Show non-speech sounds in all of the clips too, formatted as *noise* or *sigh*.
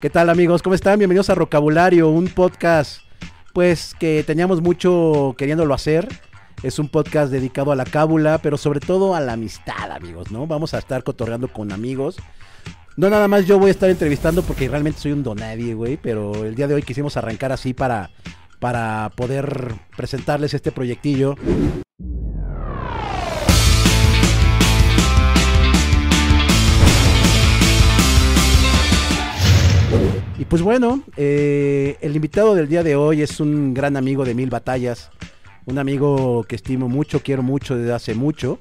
¿Qué tal amigos? ¿Cómo están? Bienvenidos a Rocabulario, un podcast pues que teníamos mucho queriéndolo hacer. Es un podcast dedicado a la cábula, pero sobre todo a la amistad, amigos, ¿no? Vamos a estar cotorreando con amigos. No nada más yo voy a estar entrevistando porque realmente soy un donadie, güey, pero el día de hoy quisimos arrancar así para, para poder presentarles este proyectillo. Y pues bueno, eh, el invitado del día de hoy es un gran amigo de Mil Batallas, un amigo que estimo mucho, quiero mucho desde hace mucho.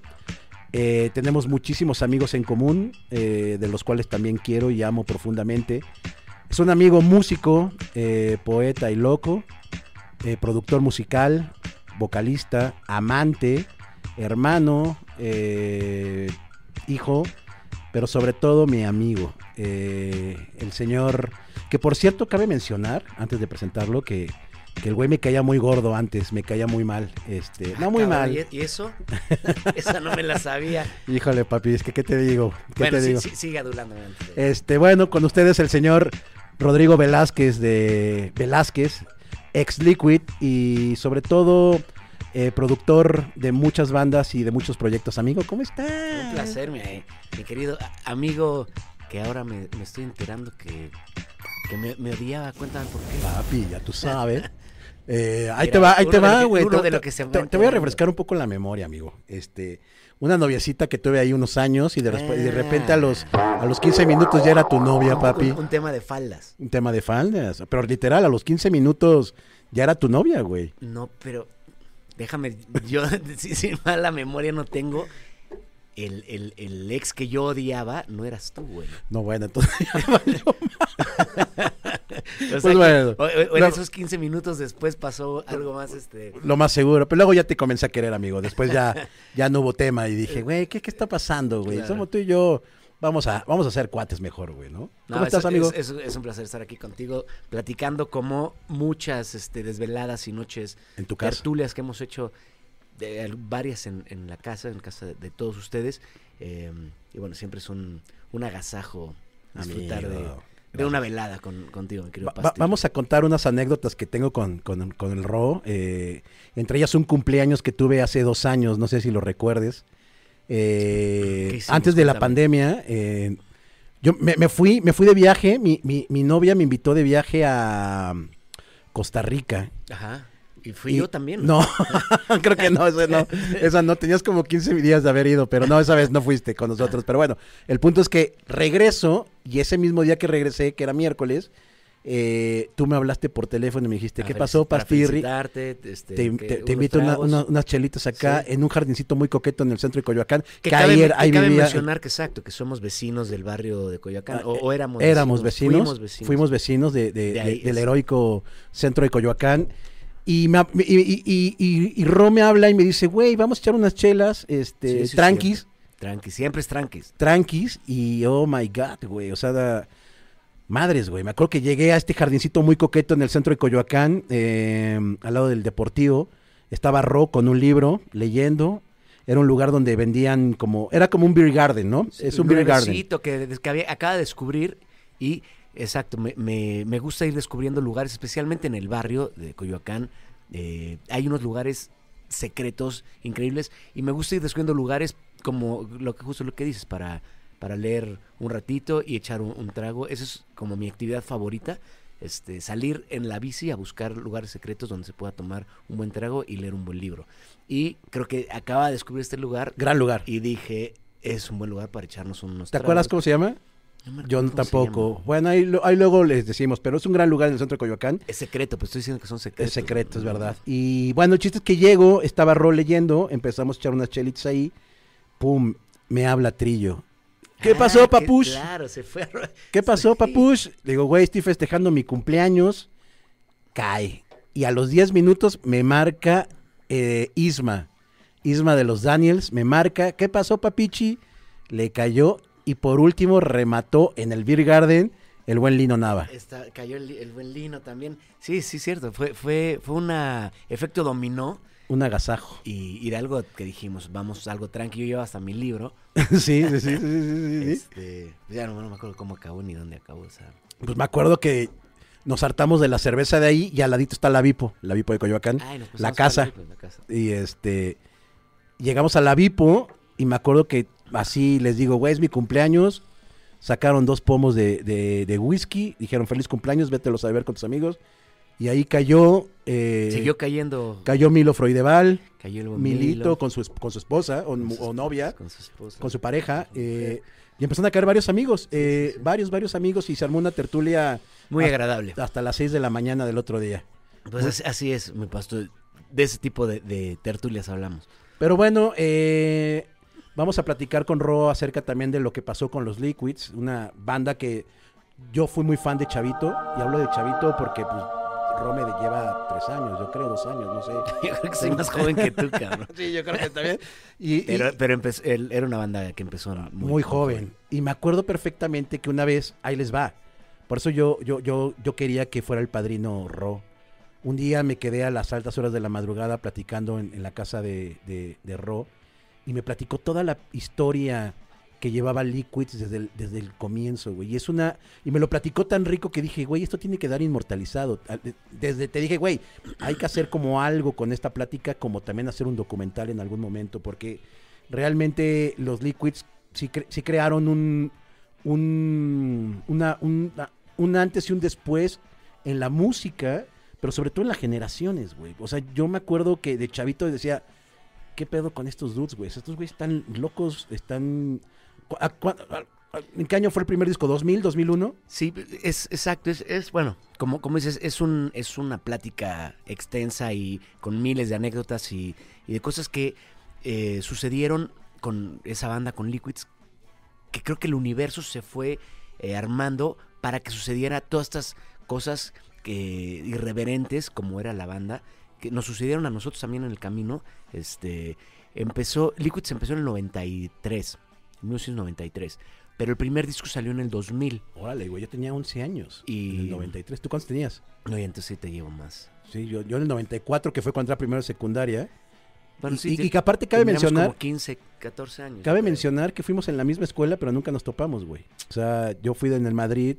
Eh, tenemos muchísimos amigos en común, eh, de los cuales también quiero y amo profundamente. Es un amigo músico, poeta y loco, productor musical, vocalista, amante, hermano, hijo, pero sobre todo mi amigo, el señor que por cierto, cabe mencionar, antes de presentarlo, que, el güey me caía muy gordo antes, me caía muy mal. Este, no muy mal. ¿Y eso? *laughs* Esa no me la sabía. Híjole, papi, es que ¿qué te digo? ¿Qué bueno, te digo? Sí, sigue adulándome. Este, bueno, con ustedes el señor Rodrigo Velázquez de Velázquez, ex Liquid y sobre todo eh, productor de muchas bandas y de muchos proyectos. Amigo, ¿cómo estás? Un placer, mi, mi querido amigo, que ahora me, me estoy enterando que que me, me odiaba, cuéntame por qué. Papi, ya tú sabes. *laughs* Eh, ahí te va, ahí te va, güey. Te, te, voy a refrescar un poco la memoria, amigo. Este, una noviecita que tuve ahí unos años y de, de repente a los, a los 15 minutos ya era tu novia, papi. Un, tema de faldas. Un tema de faldas. Pero literal, a los 15 minutos ya era tu novia, güey. No, pero déjame, yo *laughs* sin mala memoria no tengo el, el, el, ex que yo odiaba no eras tú, güey. No, bueno, entonces *laughs* *laughs* pues bueno. O, en esos 15 minutos después pasó algo más, este... Lo más seguro, pero luego ya te comencé a querer, amigo. Después ya, ya no hubo tema y dije, güey, ¿qué, ¿qué está pasando, güey? Somos tú y yo... Vamos a, vamos a hacer cuates mejor, güey, ¿no? ¿Cómo estás, amigo? Es, es, un placer estar aquí contigo, platicando como muchas este, desveladas y noches en tu casa. tertulias que hemos hecho varias en, la casa, en casa de, todos ustedes. Eh, y bueno, siempre es un, un agasajo disfrutar de, una velada con, contigo, mi querido Vamos a contar unas anécdotas que tengo con, el Ro. Eh, entre ellas un cumpleaños que tuve hace dos años, no sé si lo recuerdes. Eh, antes de la pandemia, yo me, fui, me fui de viaje, mi, mi, mi novia me invitó de viaje a Costa Rica. Ajá. Y fui yo también. No, *laughs* creo que no, esa no, esa no, tenías como 15 días de haber ido, pero no, esa vez no fuiste con nosotros. Pero bueno, el punto es que regreso y ese mismo día que regresé, que era miércoles, eh, tú me hablaste por teléfono y me dijiste, ¿qué pasó, Pastirri? Este, te, invito a unas chelitas acá en un jardincito muy coqueto en el centro de Coyoacán. Que, ayer, ahí cabe mencionar que exacto, que somos vecinos del barrio de Coyoacán, o, éramos, éramos vecinos, fuimos vecinos, del heroico centro de Coyoacán. Y, me, y, y, y, Ro me habla y me dice, güey, vamos a echar unas chelas, este, tranquis. Tranquis, siempre es tranquis. Tranquis, y oh my god, güey, o sea, madres, güey. Me acuerdo que llegué a este jardincito muy coqueto en el centro de Coyoacán, em, al lado del Deportivo. Estaba Ro con un libro, leyendo. Era un lugar donde vendían como, era como un beer garden, ¿no? es un, beer garden. Que, que había, acaba de descubrir y Exacto, me, me, gusta ir descubriendo lugares, especialmente en el barrio de Coyoacán. Eh, hay unos lugares secretos increíbles y me gusta ir descubriendo lugares como lo que justo lo que dices para, para leer un ratito y echar un, trago. Esa es como mi actividad favorita. Este, salir en la bici a buscar lugares secretos donde se pueda tomar un buen trago y leer un buen libro. Y creo que acaba de descubrir este lugar. Gran lugar. Y dije, es un buen lugar para echarnos unos ¿Te acuerdas cómo se llama? Yo tampoco. Bueno, ahí, ahí, luego les decimos, pero es un gran lugar en el centro de Coyoacán. Es secreto, pues estoy diciendo que son secretos. Es secreto, es verdad. Y bueno, el chiste es que llego, estaba Ro leyendo, empezamos a echar unas chelitas ahí, pum, me habla Trillo. ¿Qué pasó, ah, papush? claro, se fue. ¿Qué pasó, papush? Le digo, güey, estoy festejando mi cumpleaños. Cae. Y a los 10 minutos me marca eh, Isma. Isma de los Daniels me marca. ¿Qué pasó, papichi? Le cayó y por último remató en el Beer Garden el buen Lino Nava. cayó el, buen Lino también. Sí, sí, cierto. Fue, fue, fue un efecto dominó. Un agasajo. Y, de algo que dijimos, vamos, algo tranquilo. Yo llevo hasta mi libro. *laughs* sí, sí, sí, sí, sí, este, ya no, me acuerdo cómo acabó ni dónde acabó. Pues me acuerdo que nos hartamos de la cerveza de ahí y al ladito está la Vipo, la Vipo de Coyoacán, Ay, nos la casa. pues, la. Y este, llegamos a la Vipo y me acuerdo que así les digo, güey, es mi cumpleaños. Sacaron dos pomos de, de- de whisky, dijeron feliz cumpleaños, vételos a ver con tus amigos. Y ahí cayó, eh, Siguió cayendo. cayó Milo Freudeval, Cayó el Milito Milo, con su, con su esposa o, con su o novia, Con su esposa. con su pareja. eh, y empezaron a caer varios amigos, eh, varios, varios amigos y se armó una tertulia Muy hasta- agradable. hasta las 6 de la mañana del otro día. Pues así, así es, mi pastor. De ese tipo de, de tertulias hablamos. Pero bueno, eh, vamos a platicar con Ro acerca también de lo que pasó con los Liquids, una banda que yo fui muy fan de Chavito, y hablo de Chavito porque pues, Ro me lleva tres años, yo creo dos años, no sé. *laughs* Yo creo que soy más joven que tú, cabrón. *laughs* Sí, yo creo que también. *laughs* Y, y- Pero, empezó- él era una banda que empezó muy, muy, joven. Y me acuerdo perfectamente que una vez, ahí les va. Por eso yo, yo, yo, yo quería que fuera el padrino Ro. Un día me quedé a las altas horas de la madrugada platicando en, en la casa de, de, de Ro y me platicó toda la historia que llevaba Liquids desde el, desde el comienzo, güey. Y es una. Y me lo platicó tan rico que dije, güey, esto tiene que dar inmortalizado. Al- de- Desde te dije, güey, hay que hacer como algo con esta plática, como también hacer un documental en algún momento, porque realmente los Liquids sí, sí crearon un, un, un, un antes y un después en la música, pero sobre todo en las generaciones, güey. O sea, yo me acuerdo que de chavito decía, ¿qué pedo con estos dudes, güey? Estos güeyes están locos, están... ¿cu- a- cu- a- a- ¿En qué año fue el primer disco? ¿2000, 2001? Sí, es exacto, es, bueno, como, como dices, es un es una plática extensa y con miles de anécdotas y, y de cosas que eh, sucedieron con esa banda, con Liquids, que creo que el universo se fue eh, armando para que sucediera todas estas cosas que irreverentes como era la banda, que nos sucedieron a nosotros también en el camino. Este empezó, Liquids empezó en el 93, 1993, pero el primer disco salió en el 2000. Órale, güey, yo tenía 11 años. Y- En el 93. ¿Tú cuántos tenías? No, y entonces sí te llevo más. Sí, yo, yo en el 94, que fue cuando era primero de secundaria. Bueno, y, sí, y- y que aparte cabe mencionar... como 15, 14 años. Cabe creo. mencionar que fuimos en la misma escuela, pero nunca nos topamos, güey. O sea, yo fui en el Madrid,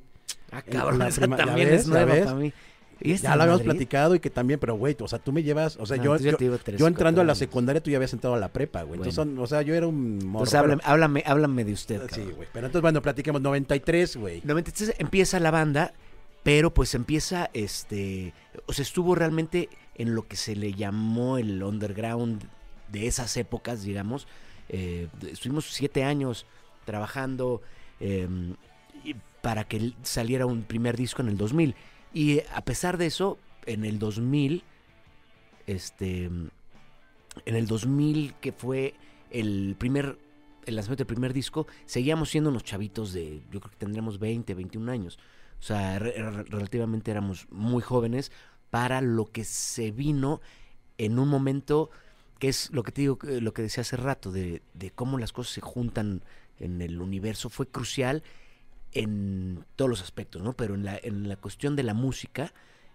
Ah, cabrón, esa prima- ¿ya también ves? es ¿Ya nueva para mí. ¿Y esta ya lo habíamos Madrid? platicado y que también, pero güey, o sea, tú me llevas, o sea, No, yo, entonces yo yo, tres, yo entrando a la secundaria, tú ya habías entrado a la prepa, güey. Entonces, Bueno. son- o sea, yo era un morro. Entonces háblame, pero- háblame, háblame de usted. sí, güey. Pero entonces, bueno, platiquemos 93, güey. 93 empieza la banda, pero pues empieza, este, o sea, estuvo realmente en lo que se le llamó el underground de esas épocas, digamos. Eh, estuvimos siete años trabajando eh, y- para que saliera un primer disco en el 2000. Y eh, a pesar de eso, en el 2000, este, en el 2000 que fue el primer el lanzamiento del primer disco, seguíamos siendo unos chavitos de, yo creo que tendríamos 20, 21 años. O sea, re- re- relativamente éramos muy jóvenes para lo que se vino en un momento que es lo que te digo, eh, lo que decía hace rato, de, de cómo las cosas se juntan en el universo, fue crucial en todos los aspectos, ¿no? Pero en la, en la cuestión de la música,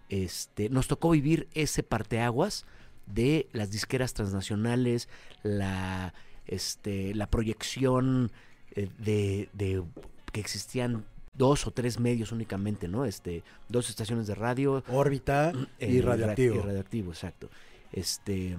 este, nos tocó vivir ese parteaguas de las disqueras transnacionales, la, este, la proyección eh, de, de que existían dos o tres medios únicamente, ¿no? Este, dos estaciones de radio, Órbita y eh, radioactivo. ra- Y radioactivo, exacto. Este,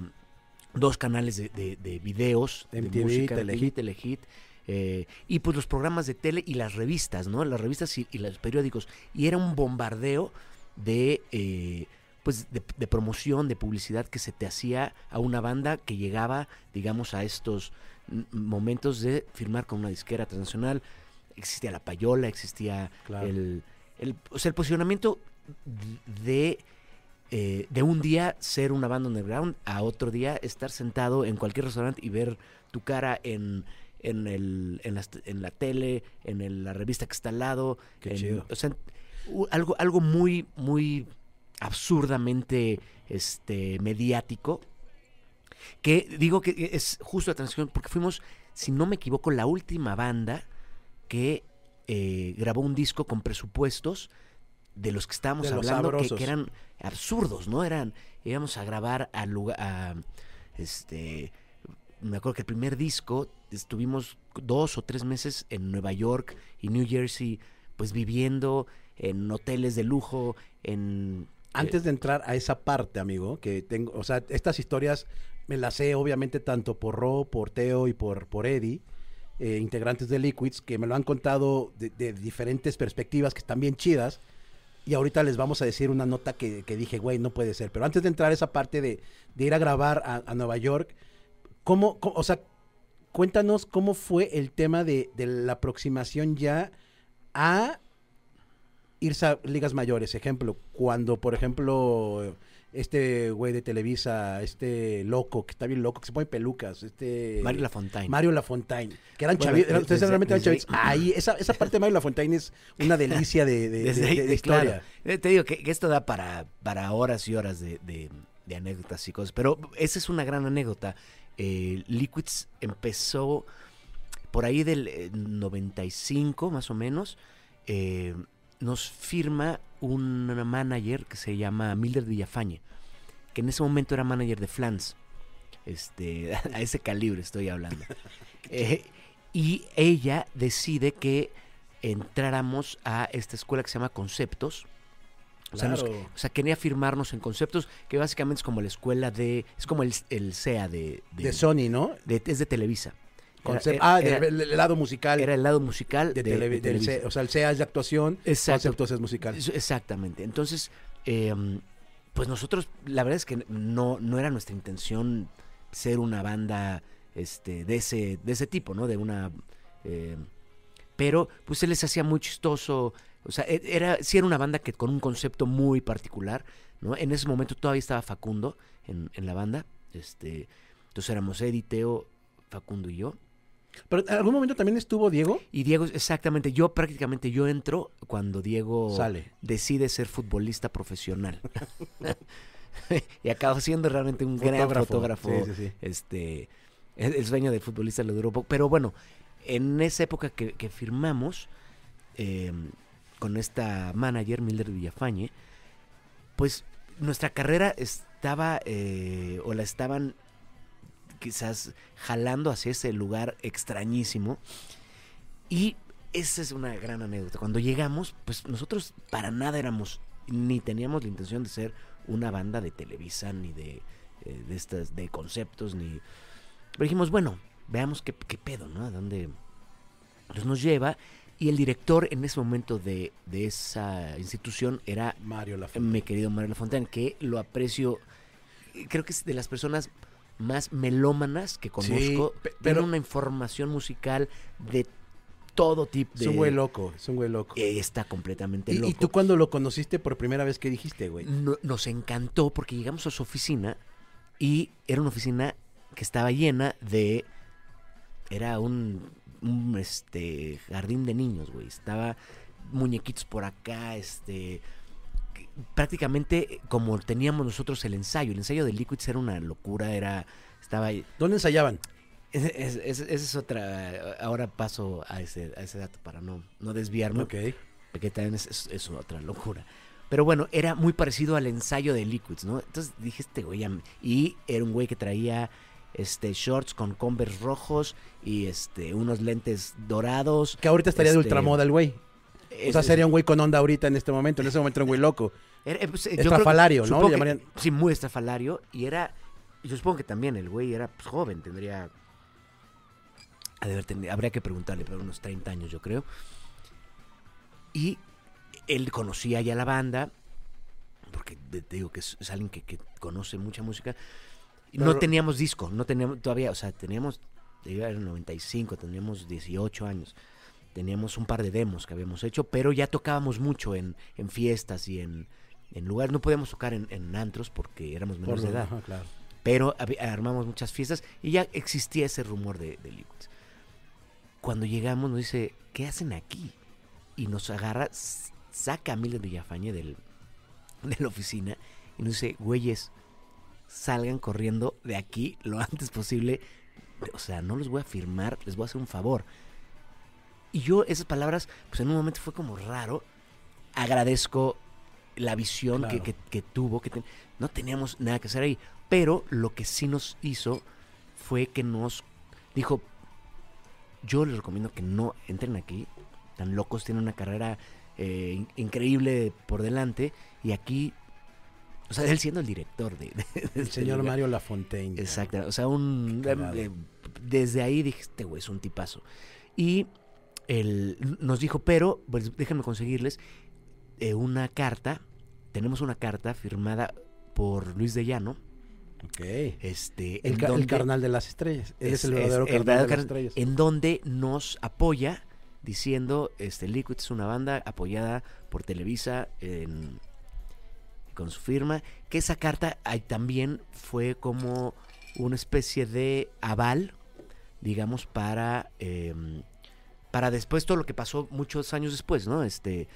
dos canales de, de- de videos, de MTV, música, Telehit. Telehit, eh, y pues los programas de tele y las revistas, ¿no? Las revistas y, y los periódicos. Y era un bombardeo de, eh, pues, de, de promoción, de publicidad que se te hacía a una banda que llegaba, digamos, a estos momentos de firmar con una disquera transnacional. Existía la payola, existía Claro. el, el, o sea, el posicionamiento de, eh, de un día ser una banda underground, a otro día estar sentado en cualquier restaurante y ver tu cara en, en, el, en, las- en la tele, en el- la revista que está al lado. Qué en- chido. O sea, algo, algo muy, muy absurdamente este, mediático. Que digo que es justo la transición, porque fuimos, si no me equivoco, la última banda que eh, grabó un disco con presupuestos de los que estábamos De hablando, que eran absurdos, ¿no? Eran, íbamos a grabar a lugar, a, este, me acuerdo que el primer disco estuvimos dos o tres meses en Nueva York y New Jersey, pues viviendo en hoteles de lujo, en... Antes de entrar a esa parte, amigo, que tengo, o sea, estas historias me las sé obviamente tanto por Ro, por Teo y por, por Eddie, eh, integrantes de Liquids, que me lo han contado de, de diferentes perspectivas que están bien chidas. Y ahorita les vamos a decir una nota que, que dije, güey, no puede ser. Pero antes de entrar a esa parte de, de ir a grabar a, a Nueva York, ¿cómo, cómo- o sea, cuéntanos cómo fue el tema de, de la aproximación ya a irse a ligas mayores. Ejemplo, cuando, por ejemplo, este güey de Televisa, este loco, que está bien loco, que se pone pelucas, este... Mario Lafontaine. Mario Lafontaine, que eran Bueno, chavitos, ustedes realmente eran chavitos. Ahí, esa, esa parte de Mario Lafontaine es una delicia de, de- Desde de- ahí, de- de de- historia. claro. Eh, Te digo que, que esto da para, para horas y horas de anécdotas y cosas. Pero esa es una gran anécdota. Eh, Liquids empezó por ahí del eh, 95, más o menos. eh, nos firma un manager que se llama Mildred Villafañe, que en ese momento era manager de Flans. Este, *laughs* a ese calibre estoy hablando. *laughs* Eh, y ella decide que entráramos a esta escuela que se llama Conceptos. O sea, nos- Claro. o sea, quería firmarnos en Conceptos, que básicamente es como la escuela de... Es como el, el SEA de... De Sony, ¿no? de- es de Televisa. Era- Concep- era- ah, era- el, lado musical era el lado musical de, de, tele- de del Televisa. O sea, el CEA es de actuación, Exacto. Conceptos es musical. Exactamente. Entonces, eh, pues nosotros, la verdad es que no, no era nuestra intención ser una banda este, de, ese, de ese tipo, ¿no? De una... eh, pero pues se les hacía muy chistoso. O sea, e- era, sí era una banda que con un concepto muy particular, ¿no? En ese momento todavía estaba Facundo en, en la banda. Este, entonces éramos Eddie, Teo, Facundo y yo. Pero en algún momento también estuvo Diego. Y Diego, exactamente, yo prácticamente yo entro cuando Diego Sale. decide ser futbolista profesional. *laughs* y acaba siendo realmente un gran Fotógrafo. fotógrafo. Sí, sí, sí. Este, el, sueño del futbolista le duró poco. Pero bueno, en esa época que, que firmamos eh, con esta manager, Mildred Villafañe, pues nuestra carrera estaba, eh, o la estaban quizás jalando hacia ese lugar extrañísimo. Y esa es una gran anécdota. Cuando llegamos, pues nosotros para nada éramos, ni teníamos la intención de ser una banda de Televisa, ni de, eh, de estas, de conceptos, ni... Pero dijimos, bueno, veamos qué, pedo, ¿no? A dónde nos lleva. Y el director en ese momento de, de esa institución era Mario Lafontaine. mi querido Mario Lafontaine, que lo aprecio, creo que es de las personas más melómanas que conozco. Tiene pero- una información musical de todo tipo. Es De, un güey loco, es un güey loco. Eh, está completamente ¿Y, loco. y tú cuando lo conociste por primera vez, qué dijiste, güey? No- nos encantó porque llegamos a su oficina y era una oficina que estaba llena de... Era un, un, este, jardín de niños, güey. Estaba muñequitos por acá, este... Prácticamente como teníamos nosotros el ensayo. El ensayo de Liquids era una locura, era... Estaba... ¿Dónde ensayaban? Esa es, es- otra... Ahora paso a ese, a ese dato para no, no desviarme Ok. que también es, otra locura. Pero bueno, era muy parecido al ensayo de Liquids, ¿no? Entonces dije, este güey, y era un güey que traía este shorts con Converse rojos y este unos lentes dorados. Que ahorita estaría de Este, ultramoda el güey. O Es- sea, es- sería un güey con onda ahorita en este momento. En ese momento era un güey loco. era- eh, pues, eh, que- Estrafalario, ¿no? que- sí, muy estrafalario. Y era, yo supongo que también el güey era pues, joven, tendría... de habría que preguntarle, pero unos 30 años yo creo. Y él conocía ya la banda, porque te te digo que es, es alguien que, que conoce mucha música. No teníamos disco, no teníamos todavía, o sea, teníamos, era el 95, teníamos 18 años. Teníamos un par de demos que habíamos hecho, pero ya tocábamos mucho en, en fiestas y en, en lugares. No podíamos tocar en, en antros porque éramos menores Por de edad ajá, claro. pero armamos muchas fiestas y ya existía ese rumor de, de Liquids. Cuando llegamos nos dice, ¿qué hacen aquí? Y nos agarra, saca a Mildred Villafañe del, *laughs* de la oficina y nos dice, güeyes, salgan corriendo de aquí lo antes posible. O sea, no los voy a firmar, les voy a hacer un favor. Y yo esas palabras, pues en un momento fue como raro. Agradezco la visión que, Claro. que- que tuvo, que ten- no teníamos nada que hacer ahí. Pero lo que sí nos hizo fue que nos dijo, yo les recomiendo que no entren aquí, tan locos, tienen una carrera eh, in- increíble por delante. Y aquí, o sea, él siendo el director de, de- de El este señor lugar. Mario Lafontaine. Exacto, o sea, un, eh, desde ahí dije, este güey es un tipazo. Y él nos dijo, pero, pues déjenme conseguirles eh, una carta, tenemos una carta firmada por Luis de Llano, Ok. este, El, ca- el carnal de las estrellas. Él es, el es- verdadero el carnal verdadero de las estrellas. en donde nos apoya diciendo, este, Liquid es una banda apoyada por Televisa en- con su firma, que esa carta ahí también fue como una especie de aval, digamos, para, em, para después todo lo que pasó muchos años después, ¿no? Este,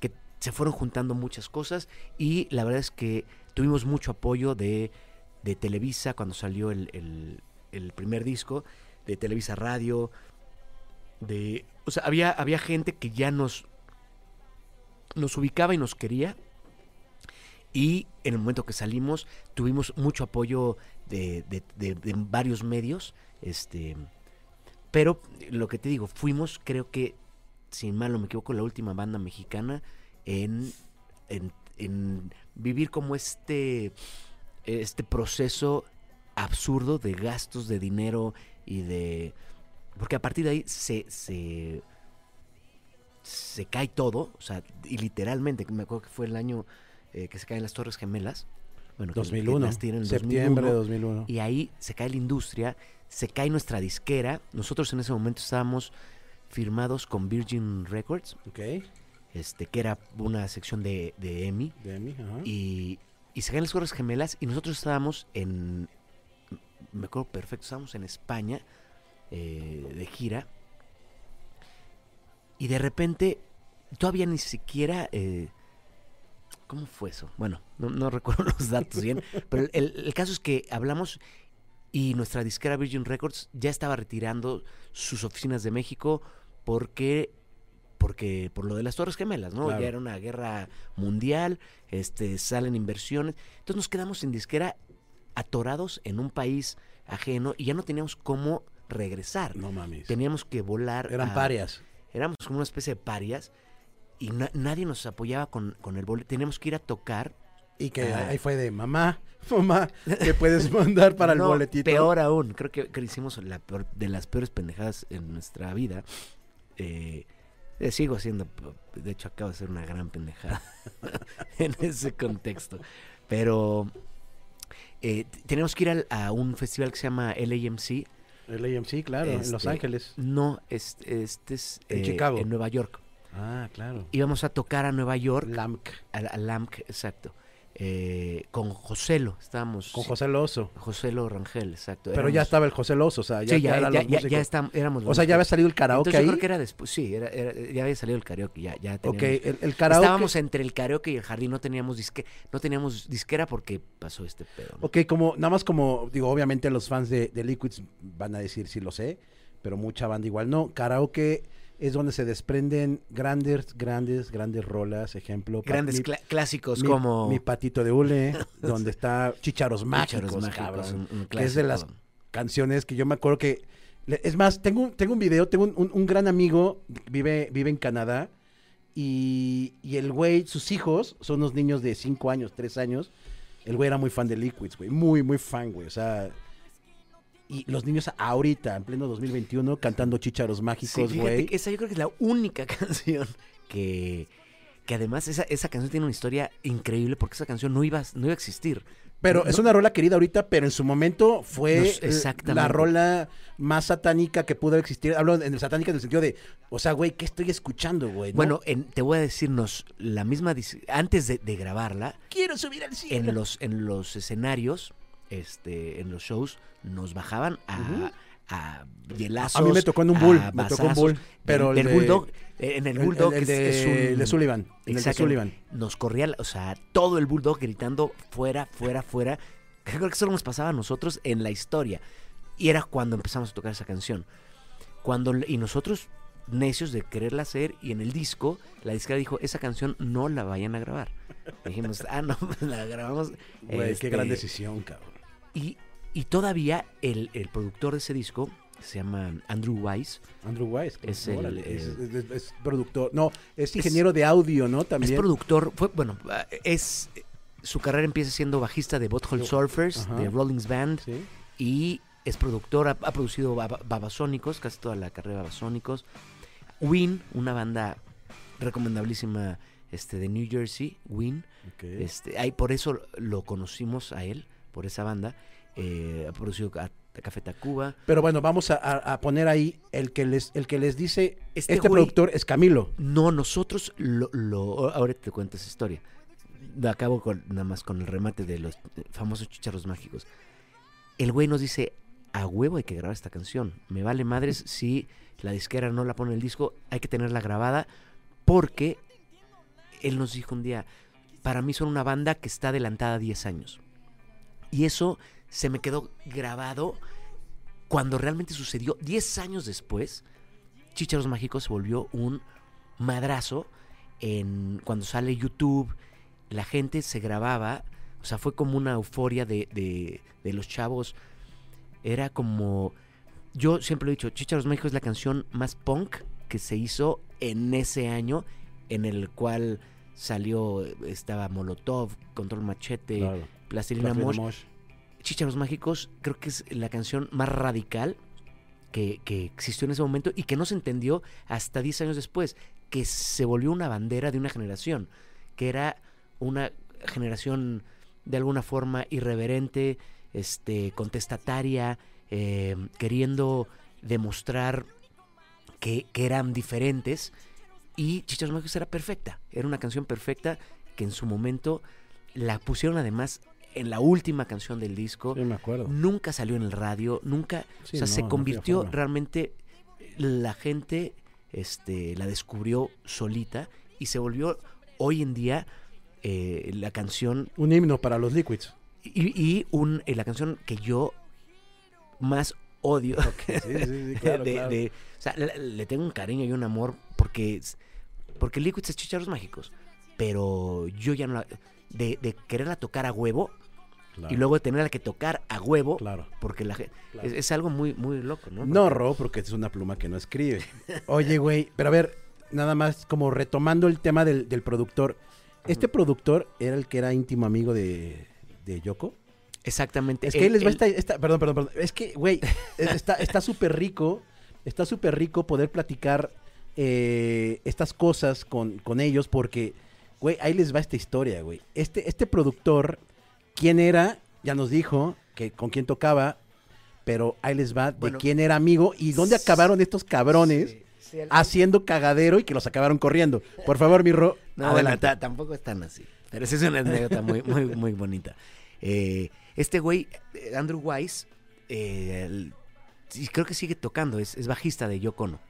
que se fueron juntando muchas cosas y la verdad es que tuvimos mucho apoyo de, de Televisa cuando salió el, el- el primer disco, de Televisa Radio, de... O sea, había, había gente que ya nos, nos ubicaba y nos quería. Y en el momento que salimos tuvimos mucho apoyo de, de- de- de varios medios. Este, pero lo que te digo, fuimos, creo que, si mal no me equivoco, la última banda mexicana en, en, en vivir como este, este proceso absurdo de gastos de dinero y de... Porque a partir de ahí se, se, se cae todo, o sea, y literalmente, me acuerdo que fue el año eh, que se caen las Torres Gemelas. Bueno, que- que 2001. las tiran en septiembre de 2001, 2001. y ahí se cae la industria, se cae nuestra disquera. Nosotros en ese momento estábamos firmados con Virgin Records, Ok. este, que era una sección de, de EMI, De mí, ajá. y, y se caen las Torres Gemelas y nosotros estábamos en, me acuerdo perfecto, estábamos en España eh, de gira y de repente todavía ni siquiera... eh, ¿Cómo fue eso? Bueno, no, no *laughs* recuerdo los datos bien, pero el, el caso es que hablamos y nuestra disquera Virgin Records ya estaba retirando sus oficinas de México porque porque por lo de las Torres Gemelas, ¿no? Claro. Ya era una guerra mundial, este salen inversiones, entonces nos quedamos sin disquera atorados en un país ajeno y ya no teníamos cómo regresar. No mames. Teníamos que volar Eran a- parias. éramos como una especie de parias y na- nadie nos apoyaba con, con el boleto. Teníamos que ir a tocar. Y que Ah. ahí fue de mamá, mamá, que puedes mandar para el boletito. Peor aún, creo que, que hicimos la peor- de las peores pendejadas en nuestra vida. Eh, eh, sigo haciendo, de hecho acabo de hacer una gran pendejada *laughs* en ese contexto. Pero eh, tenemos que ir al- a un festival que se llama LAMC. El AMC, claro, en Los Este, Ángeles. No, este, este es En Chicago. en Nueva York. Ah, claro. Íbamos a tocar a Nueva York, LAMC. al, al LAMC, exacto. eh, con Joselo, estábamos. Con José Loso. Joselo Rangel, exacto. Pero ya estaba el José Loso, o sea, ya, sí, ya, ya, los ya, ya estam- éramos O sea, ya había salido el karaoke Entonces ahí. yo creo que era después, sí, era, era- ya había salido el karaoke, ya, ya teníamos. el, el karaoke. Estábamos entre el karaoke y el jardín, no teníamos disque, no teníamos disquera porque pasó este pedo. ¿no? Ok, como, nada más como, digo, obviamente los fans de, de Liquids van a decir sí lo sé, pero mucha banda igual no. Karaoke es donde se desprenden grandes, grandes, grandes rolas, ejemplo. Grandes mi- clásicos mi, como Mi patito de hule, *laughs* donde está Chicharos Mágicos, Chácharos Mágicos, cabrón. un- un que es de las canciones que yo me acuerdo que... Es más, tengo, un- tengo un video, tengo un, un- un gran amigo, vive, vive en Canadá, y, y el güey, sus hijos, son unos niños de 5 años, 3 años. El güey era muy fan de Liquids, güey, muy, muy fan, güey, o sea... Y los niños ahorita, en pleno 2021, cantando Chicharos Mágicos, güey. esa yo creo que es la única *laughs* canción que, que además esa, esa canción tiene una historia increíble porque esa canción no iba, a- no iba a existir. Pero No- es una rola querida ahorita, pero en su momento fue exactamente. la rola más satánica que pudo existir. Hablo en el satánica en el sentido de, o sea, güey, ¿qué estoy escuchando, güey? no? Bueno, en- te voy a decirnos la misma antes de, de grabarla, quiero subir al cielo. en los en los escenarios, este, en los shows nos bajaban a, Ujú. a hielazos. A mí me tocó en un bull, me tocó un bull, pero el bulldog, eh, en el bulldog el, de, es, un el de Sullivan. El de. Sullivan. nos corría, o sea, todo el bulldog gritando fuera, fuera, fuera. Creo que solo nos pasaba a nosotros en la historia. Y era cuando empezamos a tocar esa canción. Cuando, y nosotros, necios de quererla hacer, y en el disco, la disquera dijo, esa canción no la vayan a grabar. Dijimos, ah, no, *laughs* la grabamos. Güey, Este, qué gran decisión, cabrón. Y, y todavía el, el productor de ese disco, se llama Andrew Wise. Andrew Wise. Es el, es, eh, es- productor. No, es ingeniero de audio, ¿no? También. Es productor, fue, bueno, ah, es su carrera empieza siendo bajista de Butthole. Surfers, Ajá. de Rollins Band, Sí. y es productor, ha, ha producido Baba- Babasónicos, casi toda la carrera de Babasónicos. Win, una banda recomendabilísima este, de New Jersey, Win. Este, ahí, por eso lo conocimos a él, por esa banda. Eh, ha producido a, a Café Tacuba. Pero bueno, vamos a, poner ahí el que les, el que les dice. Este Este, güey- productor es Camilo. No, nosotros lo, lo- ahora te cuento esa historia. Acabo con, nada más con el remate de los famosos chicharros mágicos. El güey nos dice, a huevo hay que grabar esta canción. Me vale madres si la disquera no la pone en el disco, hay que tenerla grabada porque él nos dijo un día, para mí son una banda que está adelantada 10 años. Y eso se me quedó grabado cuando realmente sucedió 10 años después. Chícharos Mágicos se volvió un madrazo en cuando sale YouTube, la gente se grababa, o sea, fue como una euforia de, de- de los chavos. Era como, yo siempre lo he dicho, Chícharos Mágicos es la canción más punk que se hizo en ese año, en el cual salió, estaba Molotov, Control Machete, Claro. Plastilina Plastilina Mosh. Chícharos Mágicos creo que es la canción más radical que, que existió en ese momento y que no se entendió hasta 10 años después, que se volvió una bandera de una generación, que era una generación de alguna forma irreverente, este, contestataria, eh, queriendo demostrar que, que eran diferentes y Chícharos Mágicos era perfecta, era una canción perfecta que en su momento la pusieron además en la última canción del disco. Sí, me acuerdo. Nunca salió en el radio, nunca, Sí, o sea, no, se convirtió realmente, la gente este, la descubrió solita y se volvió hoy en día eh, la canción Un himno para los Liquids. y, y un, eh, la canción que yo más odio. Sí, sí, sí, *laughs* claro, de- claro. de- o sea, le, le tengo un cariño y un amor porque, porque Liquids es chicharros mágicos. Pero yo ya no la. De, de quererla tocar a huevo Claro, y luego tenerla que tocar a huevo. Claro. Porque la gente. Claro. Es, es algo muy, muy loco, ¿no? No, Ro, porque es una pluma que no escribe. *laughs* Oye, güey, pero a ver, nada más como retomando el tema del, del productor. ¿Este productor era el que era íntimo amigo de, de Yoko? Exactamente. Es que El- ahí les va el- esta, esta- Perdón, perdón, perdón. Es que, güey, está está súper rico. Está súper rico poder platicar eh, estas cosas con, con ellos porque, güey, ahí les va esta historia, güey. Este, este productor, ¿quién era? Ya nos dijo que con quién tocaba, pero ahí les va de Bueno. quién era amigo y dónde acabaron estos cabrones Sí, sí, el- haciendo cagadero y que los acabaron corriendo. Por favor, mi Ro, No, bueno, adelante. ta- tampoco es tan así. Pero sí es una anécdota muy, muy, muy bonita. Eh, este güey, eh, Andrew Wise, eh, el- creo que sigue tocando, es, es bajista de Yoko Ono.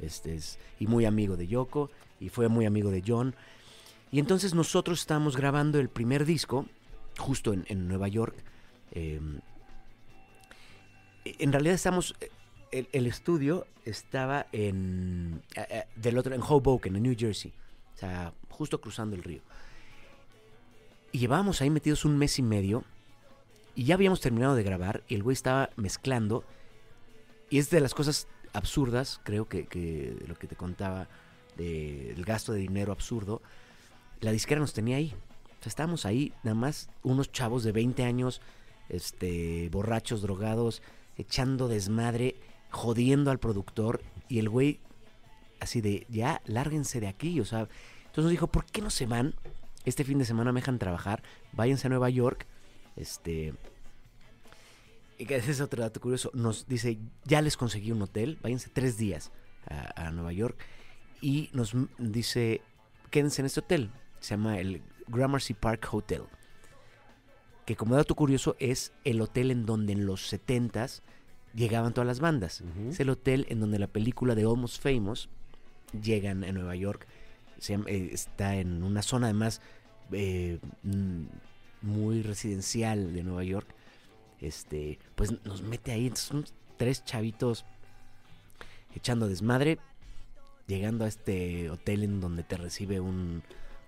Este es, y muy amigo de Yoko, y fue muy amigo de John. Y entonces nosotros estábamos grabando el primer disco, justo en, Nueva York. eh, en realidad estamos... El, el estudio estaba en... eh, eh, del otro, en Hoboken, en New Jersey. O sea, justo cruzando el río. Y llevábamos ahí metidos un mes y medio. Y ya habíamos terminado de grabar. Y el güey estaba mezclando. Y es de las cosas absurdas, creo que lo que te contaba del gasto de dinero absurdo. La disquera nos tenía ahí. Sea, estábamos ahí, nada más unos chavos de 20 años, este, borrachos, drogados, echando desmadre, jodiendo al productor. Y el güey así de, ya, lárguense de aquí. O sea, entonces nos dijo, ¿por qué no se van? Este fin de semana me dejan trabajar, váyanse a Nueva York. Este. Y que *laughs* ese es otro dato curioso. Nos dice, ya les conseguí un hotel, váyanse tres días a, Nueva York. Y nos dice, quédense en este hotel. Se llama el Gramercy Park Hotel. Que como dato curioso es el hotel en donde en los 70s llegaban todas las bandas. Es el hotel en donde la película de Almost Famous llegan a Nueva York. Se eh, está en una zona además eh, mm, muy residencial de Nueva York. Este, pues nos mete ahí. Entonces, son tres chavitos echando desmadre, llegando a este hotel en donde te recibe un,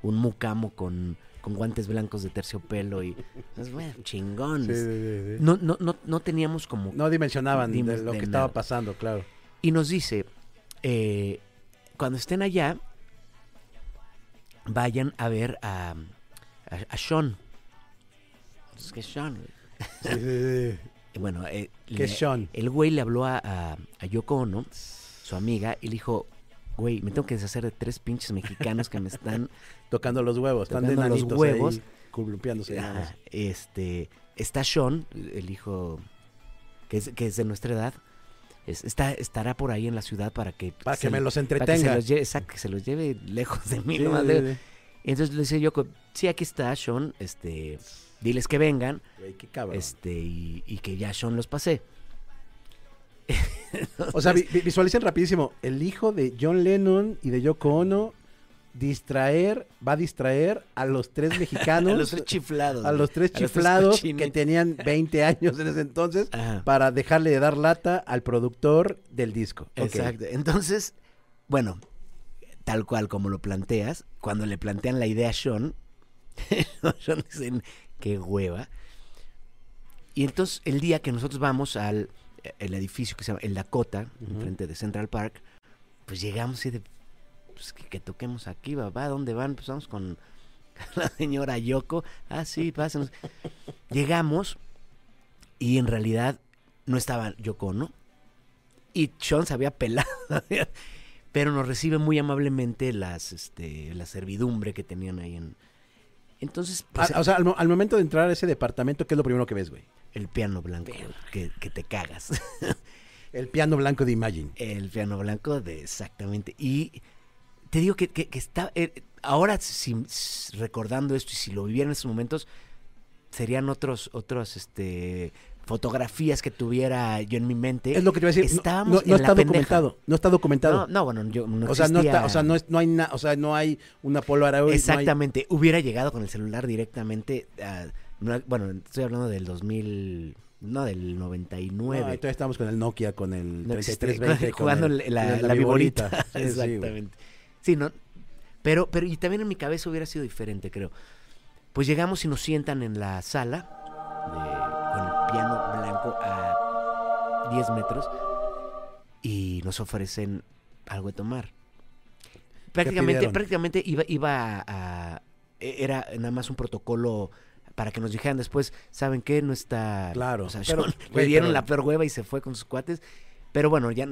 un mucamo con, con guantes blancos de terciopelo y pues, bueno, chingón. Sí, sí, sí, sí. No, no, no, no teníamos como No dimensionaban de lo de que estaba pasando, claro. y nos dice, eh, cuando estén allá, vayan a ver a, a, a Sean. Es que Sean. güey. Sí, sí, sí. *laughs* Y Bueno, eh, ¿Qué le- es Sean? el güey le habló a, a, a Yoko Ono, su amiga, y le dijo, güey, me tengo que deshacer de tres pinches mexicanos que me están... Tocando los huevos, están de los huevos. ahí, columpiándose. Ajá, este, está Sean, el hijo que es, que es de nuestra edad. es- está, estará por ahí en la ciudad para que... Para se- que me los para que se entretenga. los lleve, exacto, que se los lleve lejos de mí. Sí, nomás sí, de- sí. Y entonces le dice Yoko, sí, aquí está Sean, este, diles que vengan, qué este, y, y que ya Sean los pasé. O sea, vi- vi- visualicen rapidísimo. El hijo de John Lennon y de Yoko Ono distraer, va a distraer a los tres *laughs* mexicanos, a los tres chiflados. a los tres los chiflados que tenían 20 años en ese entonces Ajá. para dejarle de dar lata al productor del disco. Exacto. Entonces, bueno, tal cual como lo planteas, cuando le plantean la idea a Sean, *laughs* Sean dicen, qué hueva. Y entonces, el día que nosotros vamos al el edificio que se llama El Dakota, enfrente de Central Park, pues llegamos y de, pues que, que toquemos aquí, va, ¿dónde van? Pues vamos con *laughs* la señora Yoko. Ah, sí, pásenos. Llegamos y en realidad no estaba Yoko, ¿no? Y Sean se había pelado. *laughs* Pero nos recibe muy amablemente las, este, la servidumbre que tenían ahí en. Entonces, pues, Ah, o sea, al momento de entrar a ese departamento, ¿qué es lo primero que ves, güey? el piano blanco, que, que te cagas. *laughs* El piano blanco de Imagine. El piano blanco de exactamente. Y te digo que, que, que está. eh, ahora, si, recordando esto y si lo viviera en esos momentos, serían otros, otros, este fotografías que tuviera yo en mi mente. Es lo que te iba a decir. no- Estábamos no, no en la está pendeja. documentado. No está documentado. No, no, bueno, yo no o sea, no está, o sea, no, es- no hay na- o sea, no hay una no hay- Exactamente. Hubiera llegado con el celular directamente a. no, Bueno, estoy hablando del 2000. No, del 99. No, todavía estamos con el Nokia, con el No existe, 3320. *laughs* con jugando el- la, la, con el la viborita. viborita. Sí, sí, güey. Exactamente. Sí, no. Pero, pero, y también en mi cabeza hubiera sido diferente, creo. Pues llegamos y nos sientan en la sala de- con el piano blanco a 10 metros y nos ofrecen algo de tomar. Prácticamente, prácticamente iba, iba a, a- e- Era nada más un protocolo para que nos dijeran después, ¿saben qué? No está... Claro, O sea, pero, Sean *laughs* güey, le dieron pero- la peor hueva y se fue con sus cuates. Pero bueno, ya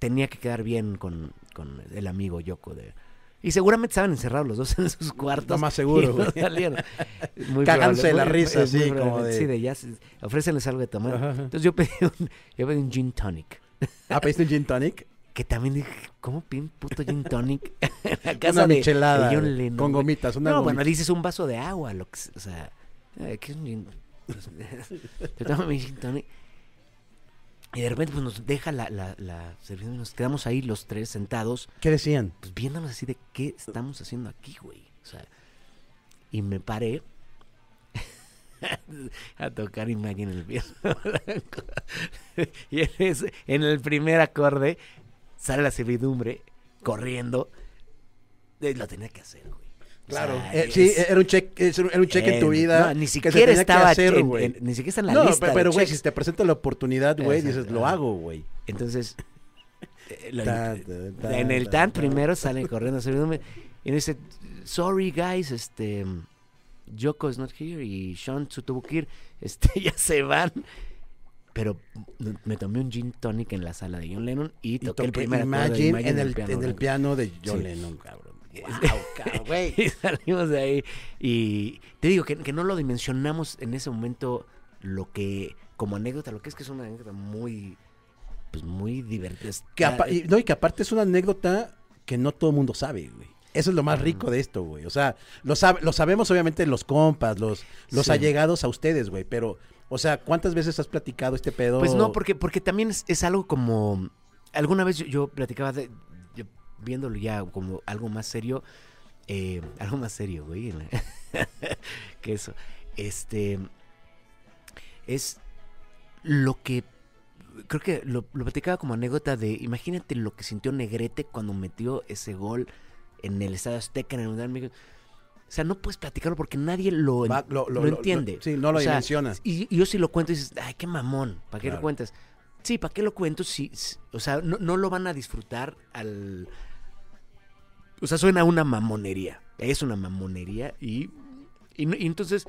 tenía que quedar bien con, con el amigo Yoko de... Y seguramente estaban encerrados los dos en sus cuartos. Lo más seguro, no salieron. *laughs* Muy Cagándose de la muy- risa, muy así, como probablemente. de- Sí, de ya, ofrécenles algo de tomar. Ajá, ajá. Entonces yo pedí un, yo pedí un gin tonic. *laughs* Ah, pediste un gin tonic. Que también dije, ¿cómo pin puto gin tonic? *laughs* en la casa Una de, michelada. de John güey, Lennon, con gomitas. Una no, gomita. bueno, le dices un vaso de agua, lo que, o sea, eh, ¿qué es un gin? Pues, Te tomo mi gin tonic. Y de repente pues nos deja la, la, la servicio y nos quedamos ahí los tres sentados, ¿Qué decían? pues viéndonos así de qué estamos haciendo aquí, güey. O sea, y me paré *laughs* a tocar Imagine en el piano blanco. *laughs* y en, ese- en el primer acorde sale la servidumbre corriendo. Eh, Lo tenía que hacer, güey. O Claro. sea, eh, sí, era un cheque, era un cheque en tu vida. no, ni siquiera estaba hacer, en- en- ni siquiera está en la No, lista. de pero güey, si te presenta la oportunidad, güey, dices, lo hago, güey. Entonces, *laughs* eh, lo- Tan, tan, tan, en el tan, primero salen corriendo y dice, sorry guys, este Yoko is not here y Sean se tuvo que ir, *laughs* este ya se van. Pero me tomé un gin tonic en la sala de John Lennon y Y toqué el primer de Imagine en el, piano en el piano de John Sí. Lennon, cabrón. Es- *laughs* Wow, güey. y salimos de ahí. Y te digo que, que no lo dimensionamos en ese momento lo que, como anécdota, lo que es que es una anécdota muy, pues muy divertida. Que apa- y, no, y que aparte es una anécdota que no todo el mundo sabe, güey. Eso es lo más rico de esto, güey. O sea, lo, sabe, lo sabemos obviamente los compas, los, los Sí. allegados a ustedes, güey. Pero, o sea, ¿cuántas veces has platicado este pedo? Pues no, porque, porque también es, es algo como. Alguna vez yo, yo platicaba de. Viéndolo ya como algo más serio. eh, *laughs* algo más serio, güey. *laughs* que eso. Este. Es lo que. Creo que lo, lo platicaba como anécdota de. Imagínate lo que sintió Negrete cuando metió ese gol en el Estadio Azteca en el Mundial. México. O sea, no puedes platicarlo porque nadie lo, Va- lo- lo- lo lo- entiende. sí, no lo O sea, dimensiona. Y, y yo si lo cuento y dices, ay, qué mamón, ¿para qué Claro. lo cuentas? Sí, ¿para qué lo cuento? Si, si- o sea, no, no lo van a disfrutar al... O sea, suena a una mamonería. Es una mamonería y, y, y entonces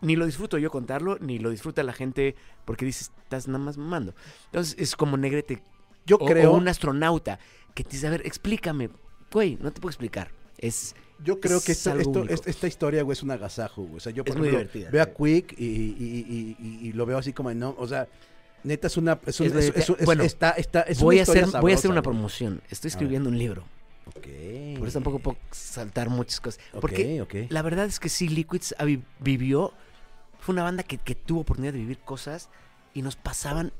ni lo disfruto yo contarlo, ni lo disfruta la gente porque dices, estás nada más mamando. Entonces es como Negrete Yo o, creo, o un astronauta que te dice, a ver, explícame. Güey, no te puedo explicar. Es, yo creo que es esto, algo esto- esta historia, güey, es un agasajo, güey. O sea, yo, por Es muy ejemplo, divertida, veo a. Quick y, y- y- y- lo veo así como, no, o sea, neta es una, es un, Es bueno, está, está, es voy, a hacer, historia voy a hacer sabrosa, una promoción. Estoy escribiendo un libro. Ok. Por eso tampoco puedo saltar muchas cosas. Porque ok. la verdad es que sí, Liquids vi- vivió. Fue una banda que, que tuvo oportunidad de vivir cosas y nos pasaban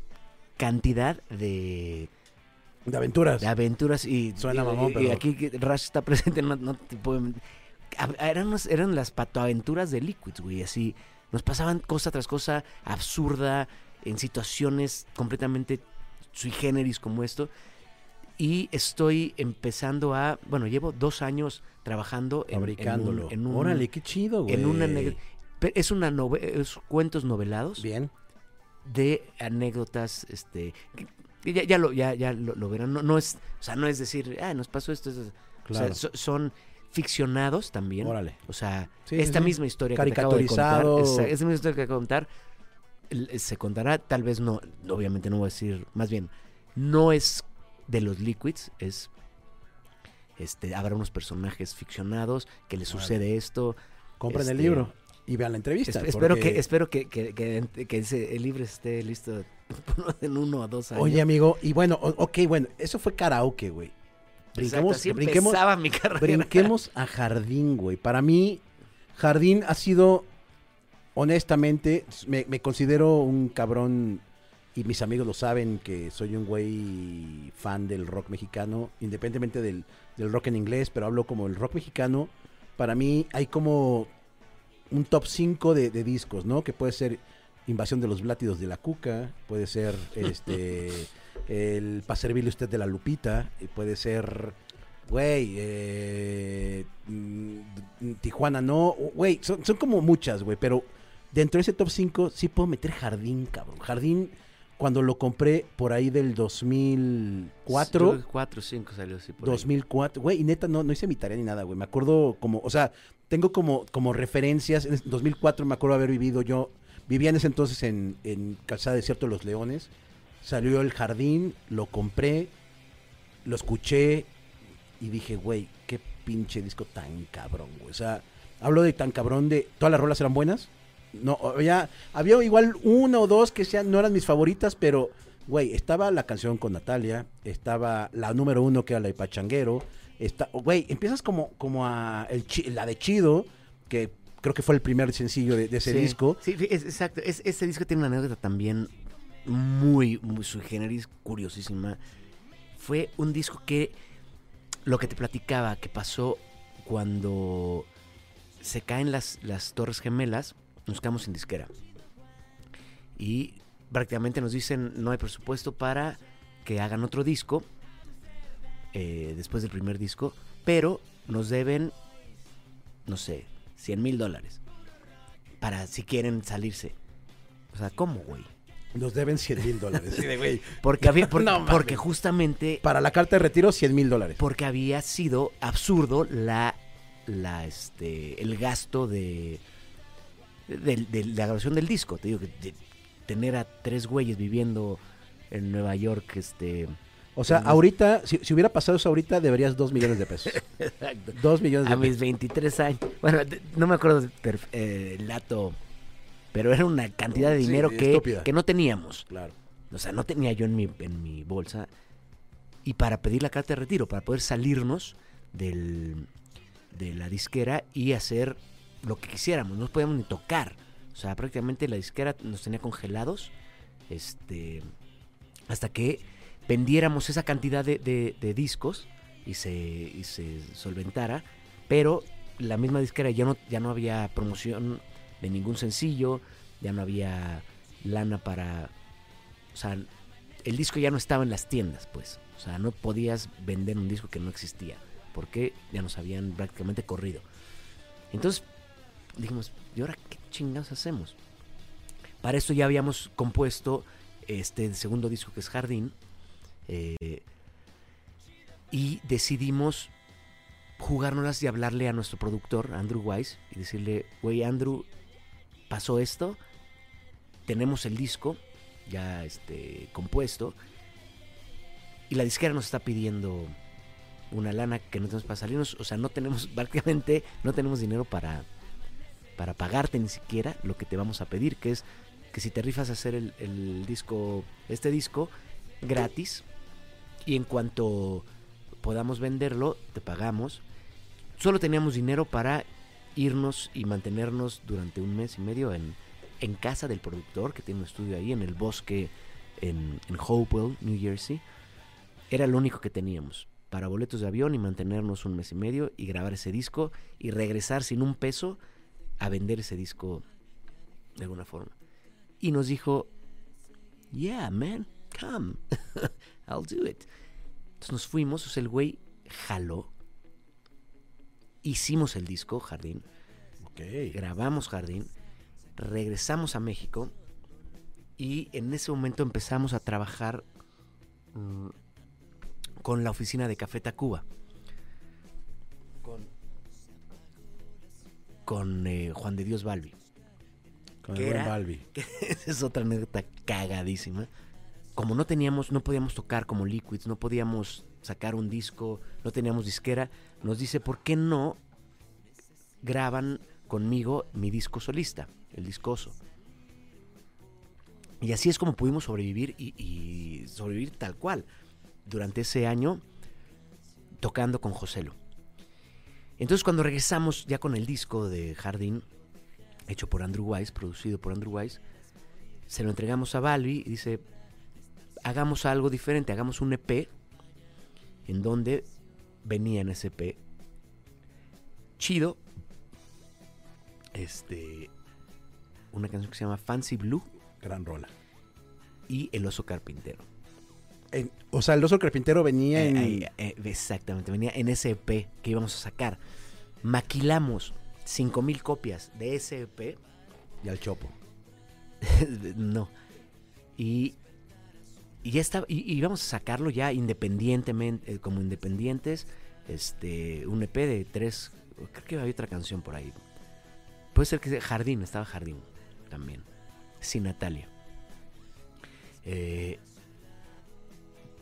cantidad de, De aventuras. de aventuras. Y, Suena y- mamón, y pero- aquí que Rush está *laughs* presente, no, no te puedo- Eran, unas- eran las patoaventuras de Liquids, güey. Así nos pasaban cosa tras cosa absurda en situaciones completamente sui generis como esto. Y estoy empezando a. Bueno, llevo dos años trabajando en, en un- Fabricándolo. en un, Órale, qué chido, güey. en una es una nove- es cuentos novelados Bien. de anécdotas este ya, ya lo ya, ya lo, lo verán no, no es o sea no es decir ah nos pasó esto, esto". O sea, Claro. so- son ficcionados también Órale. o sea Sí, esta sí. misma historia que te acabo de contar Caricaturizado. esa, esa misma historia que acabo de contar se contará tal vez no obviamente no voy a decir más bien no es de los liquids es este habrá unos personajes ficcionados que les sucede esto Compren el Este, libro y vean la entrevista. Es- espero que espero que, que, que- que ese- el libro esté listo *laughs* en uno o dos años. Oye, amigo, y bueno, ok, bueno, eso fue karaoke, güey. Exacto, Brinquemos, mi brinquemos a Jardín, güey. Para mí, Jardín ha sido, honestamente, me, me considero un cabrón, y mis amigos lo saben, que soy un güey fan del rock mexicano, independientemente del, del rock en inglés, pero hablo como el rock mexicano. Para mí hay como un top 5 de, de discos, ¿no? Que puede ser Invasión de los Blátidos de la Cuca, puede ser *laughs* este el Pa' servirle usted de la Lupita, y puede ser, güey, eh, mm, Tijuana no, güey, son, son como muchas, güey, pero dentro de ese top 5 sí puedo meter Jardín, cabrón. Jardín, cuando lo compré por ahí del 2004, 4 5 salió así por ahí. 2004, güey, y neta no, no hice mi tarea ni nada, güey. Me acuerdo como, o sea, tengo como, como referencias. En 2004 me acuerdo haber vivido yo, vivía en ese entonces en, en Calzada Desierto de los Leones. Salió el jardín, lo compré, lo escuché y dije, güey, qué pinche disco tan cabrón, güey. O sea, hablo de tan cabrón de, todas las rolas eran buenas. No, había, había igual una o dos que sean, no eran mis favoritas, pero, güey, estaba la canción con Natalia, estaba la número uno que era la de Pachanguero, está, güey, empiezas como, como a el la de Chido, que creo que fue el primer sencillo de, de ese Sí, disco. Sí, sí, es- exacto. Es- ese disco tiene una anécdota también muy, muy sui generis, curiosísima. Fue un disco que lo que te platicaba que pasó cuando se caen las, las Torres Gemelas, nos quedamos sin disquera. Y prácticamente nos dicen no hay presupuesto para que hagan otro disco eh, después del primer disco, pero nos deben, no sé, 100 mil dólares para si quieren salirse. O sea, ¿cómo, güey? Nos deben 100 mil dólares. *laughs* Sí, de, güey, Porque había, por- *laughs* No mames. porque justamente Para la carta de retiro, 100 mil dólares. porque había sido absurdo la, la este, el gasto de, de, de la grabación del disco. Te digo que de tener a tres güeyes viviendo en Nueva York, este, O sea, ahorita, si, si hubiera pasado eso ahorita, deberías 2 millones de pesos. *laughs* exacto, 2 millones de a mis 23 años. Bueno, no me acuerdo eh, el dato, pero era una cantidad de Sí, dinero que, que no teníamos. Claro. O sea, no tenía yo en mi, en mi bolsa. Y para pedir la carta de retiro, para poder salirnos del, de la disquera y hacer lo que quisiéramos. No podíamos ni tocar. O sea, prácticamente la disquera nos tenía congelados. Este. Hasta que vendiéramos esa cantidad de, de- de discos y se, y se solventara. Pero la misma disquera ya no, ya no había promoción de ningún sencillo. Ya no había lana para o sea, el disco ya no estaba en las tiendas, pues. O sea, no podías vender un disco que no existía. Porque ya nos habían prácticamente corrido. Entonces, dijimos, ¿y ahora qué chingados hacemos? Para esto ya habíamos compuesto este el segundo disco que es Jardín. eh, y decidimos jugárnoslas y hablarle a nuestro productor, Andrew Wise, y decirle, güey, Andrew, pasó esto, tenemos el disco ya este, compuesto, y la disquera nos está pidiendo una lana que no tenemos para salirnos, o sea, no tenemos, *laughs* prácticamente, no tenemos dinero para, para pagarte ni siquiera lo que te vamos a pedir, que es que si te rifas a hacer el, disco, este disco, gratis, y en cuanto podamos venderlo, te pagamos. Solo teníamos dinero para irnos y mantenernos durante un mes y medio en, en casa del productor, que tiene un estudio ahí en el bosque en, en Hopewell, New Jersey. Era lo único que teníamos para boletos de avión y mantenernos un mes y medio y grabar ese disco y regresar sin un peso a vender ese disco de alguna forma. Y nos dijo, yeah, man, come, *laughs* I'll do it. Entonces nos fuimos, o sea, el güey jaló, hicimos el disco, Jardín, Ok. grabamos Jardín, regresamos a México y en ese momento empezamos a trabajar mm, con la oficina de Café Tacuba. Con, con eh, Juan de Dios Balbi. Con ¿Qué el buen? Balbi. *laughs* Esa es otra anécdota cagadísima. Como no teníamos, no podíamos tocar como Liquids, no podíamos sacar un disco, no teníamos disquera, nos dice, ¿por qué no graban conmigo mi disco solista, el discoso? Y así es como pudimos sobrevivir y, y sobrevivir tal cual durante ese año tocando con Joselo. Entonces cuando regresamos ya con el disco de Jardín, hecho por Andrew Wise, producido por Andrew Wise, se lo entregamos a Balbi y dice, hagamos algo diferente, hagamos un EP en donde venía en ese EP chido, este, una canción que se llama Fancy Blue Gran rola. y El Oso Carpintero. En- o sea, el oso carpintero venía Eh, en... eh, eh, exactamente, venía en ese EP que íbamos a sacar. Maquilamos 5000 copias de ese E EP. Y al chopo. *laughs* no. Y, y ya está, y, y íbamos a sacarlo ya independientemente, eh, como independientes, este, un EP de tres, creo que había otra canción por ahí. Puede ser que sea Jardín, estaba Jardín también, sin Natalia. Eh,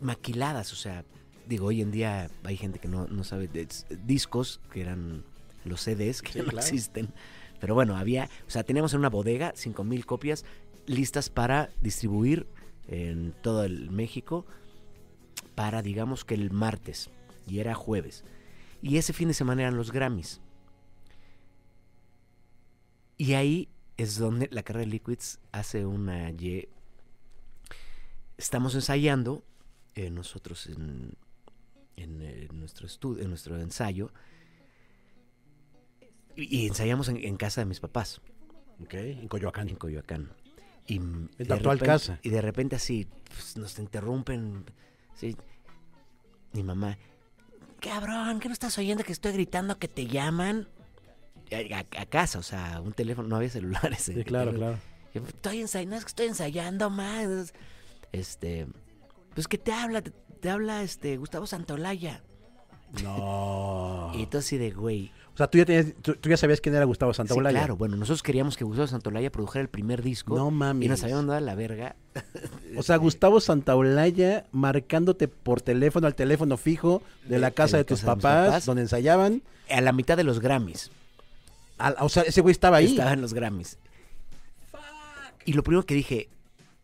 maquiladas, o sea, digo, hoy en día hay gente que no, no sabe de discos que eran los CDs que Sí, no claro. existen. Pero bueno, había, o sea, teníamos en una bodega 5000 copias listas para distribuir en todo el México para digamos que el martes y era jueves. Y ese fin de semana eran los Grammys. Y ahí es donde la carrera de Liquids hace una Y. Estamos ensayando, eh, nosotros en, en, eh, nuestro estudio, en nuestro ensayo, y, y ensayamos en, en casa de mis papás, Ok, en Coyoacán. en Coyoacán. Y, En de tu actual repente- casa. Y de repente así, pues, nos interrumpen. Sí. Mi mamá, cabrón, ¿qué no estás oyendo que estoy gritando que te llaman? A, a- a casa, o sea, un teléfono, no había celulares. Sí, eh, claro, teléfono. claro. Estoy ensayando, es que estoy ensayando más. Este, pues que te habla, te, te habla este Gustavo Santolaya. No. *laughs* Y tú así de güey. O sea, tú ya, tenías- tú, tú ya sabías quién era Gustavo Sí, Santaolalla. claro, bueno, nosotros queríamos que Gustavo Santolaya produjera el primer disco. No mames. Y nos habían dado a la verga. *laughs* O sea, Gustavo Santaolalla marcándote por teléfono al teléfono fijo de la casa de tus casa papás, papás. donde ensayaban. A la mitad de los Grammys. Al- o sea, ese güey estaba ahí. Estaba en los Grammys. Y lo primero que dije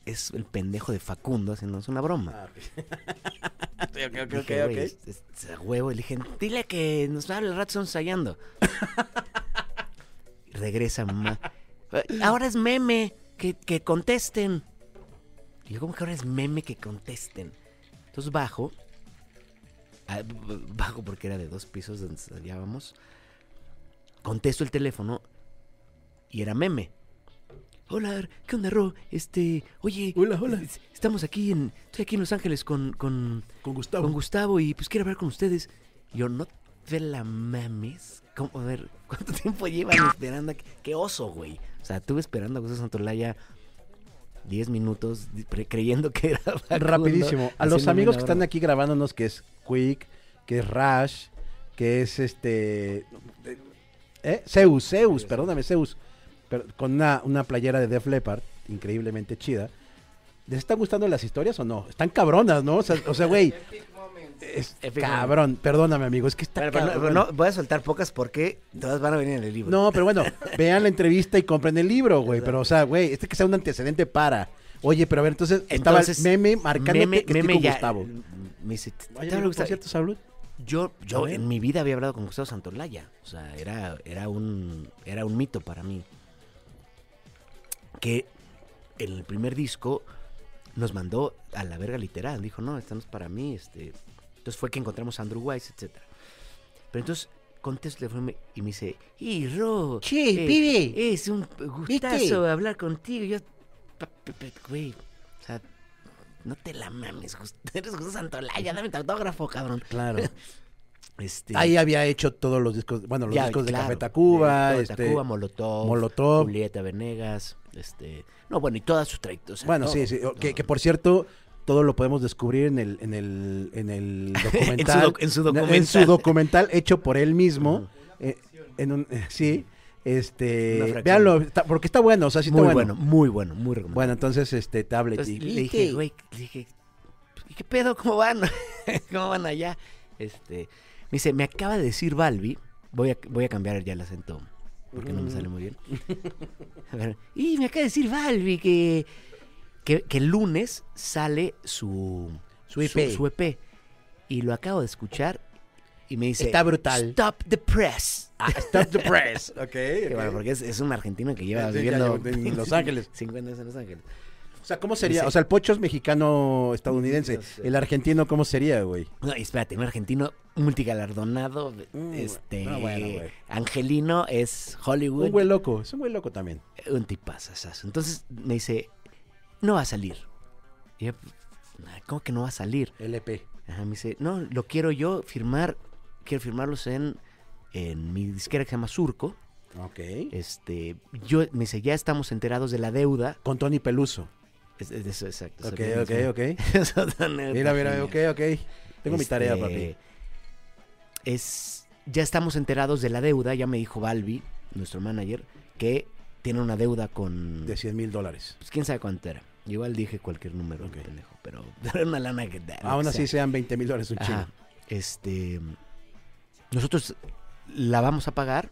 es el pendejo de Facundo haciéndonos una broma. Ah, ok. *laughs* ok, ok, Dije, ok, "Güey, es- es- huevo. Y le dije, dile que nos hable el rato, estamos ensayando. *laughs* Regresa mamá. Ahora es meme, que, que contesten. Y yo, ¿cómo que ahora es meme que contesten? Entonces bajo. ah, Bajo porque era de dos pisos donde ensayábamos. Contesto el teléfono y era meme. Hola, ¿qué onda, Ro? Este, oye, Hola, hola. es- Estamos aquí en, estoy aquí en Los Ángeles con, con, Con Gustavo. con Gustavo y pues quiero hablar con ustedes. Yo, no de la mames. ¿Cómo? A ver, *laughs* ¿cuánto tiempo llevan esperando? a que- Qué oso, güey. O sea, estuve esperando a Gustavo Santolaya 10 minutos creyendo que era *laughs* Facundo, Rapidísimo. A los amigos que están aquí grabándonos, que es Quick, que es Rash, que es este... ¿Eh? Zeus, Zeus, perdóname, Zeus. Con una, una playera de Def Leppard, increíblemente chida. ¿Les están gustando las historias o no? Están cabronas, ¿no? O sea, o sea, güey, es Epic cabrón. Perdóname, amigo, es que está pero cabrón. pero no, voy a soltar pocas porque todas van a venir en el libro. No, pero bueno, vean la entrevista y compren el libro, güey. Pero, o sea, güey, este que sea un antecedente para. Oye, pero a ver, entonces, estaba el meme marcando meme, que, que meme estoy con ya- Gustavo. Me dice, ¿te- te Oye, habla por Gustavo? cierto, salud. Yo, yo en mi vida había hablado con Gustavo Santolaya. O sea, era, era un era un mito para mí. Que en el primer disco nos mandó a la verga literal. Dijo, no, esta no es para mí. Este. Entonces fue que encontramos a Andrew Wise, etcétera. Pero entonces contesto el teléfono y me dice, y Ro, Che, eh, pibe. es un ¿Viste? gustazo hablar contigo. Yo, güey, o sea, no te la mames, *laughs* eres Gustavo Santolaya, dame tu autógrafo, cabrón. Claro. *laughs* Este, Ahí había hecho todos los discos, bueno, los ya, discos claro, de Café Tacuba, de este, Tacuba, Molotov, Molotov. Julieta Venegas, este, no, bueno, y toda su trayectoria. o sea, Bueno, todo, sí, sí. Que, por cierto, todo lo podemos descubrir en el, en el, en el *laughs* documental. doc- en su En su documental. hecho por él mismo. Eh, en un, eh, sí. Este. Véanlo, está- porque está bueno, o sea, sí está muy bueno. bueno, muy bueno, muy recomendable. Bueno, entonces, este, tablet. Entonces, y- le dije, güey, dije, ¿y qué pedo? ¿Cómo van? *laughs* ¿Cómo van allá? Este, me dice, me acaba de decir Balbi, voy a, voy a cambiar ya el acento, porque no me sale muy bien. *laughs* A ver, y me acaba de decir Balbi que, que, que el lunes sale su, Su EP. Su, EP. Y lo acabo de escuchar y me dice, Está brutal. Stop the press. Ah, Stop the press. *laughs* Ok. Que ok. bueno, porque es, es un argentino que lleva Sí, viviendo en Los Ángeles. *laughs* 50 años en Los Ángeles. O sea, ¿cómo sería? O sea, el pocho es mexicano-estadounidense. No sé. El argentino, ¿cómo sería, güey? No, espérate, un argentino multigalardonado, Mm, este, no, bueno, güey. angelino es Hollywood, Un güey loco. Es un güey loco también. un tipazazazo. Entonces me dice, no va a salir. Y yo, "Ah, ¿cómo que no va a salir? LP. Ajá, me dice, no, lo quiero yo firmar, quiero firmarlos en, en mi disquera que se llama Surco. Ok. Este, yo, me dice, ya estamos enterados de la deuda. Con Tony Peluso. Es, es- eso, exacto. Ok, ok, ok. *laughs* Mira, mira, ok, ok. Tengo mi tarea, Este, papi. Es, ya estamos enterados de la deuda, ya me dijo Balbi, nuestro manager, que tiene una deuda con... De 100 mil dólares. Pues quién sabe cuánto era. Igual dije cualquier número, Ok. pendejo, pero *laughs* era una lana que... lo Aún así sea. sean 20 mil dólares un chingo. Este... Nosotros la vamos a pagar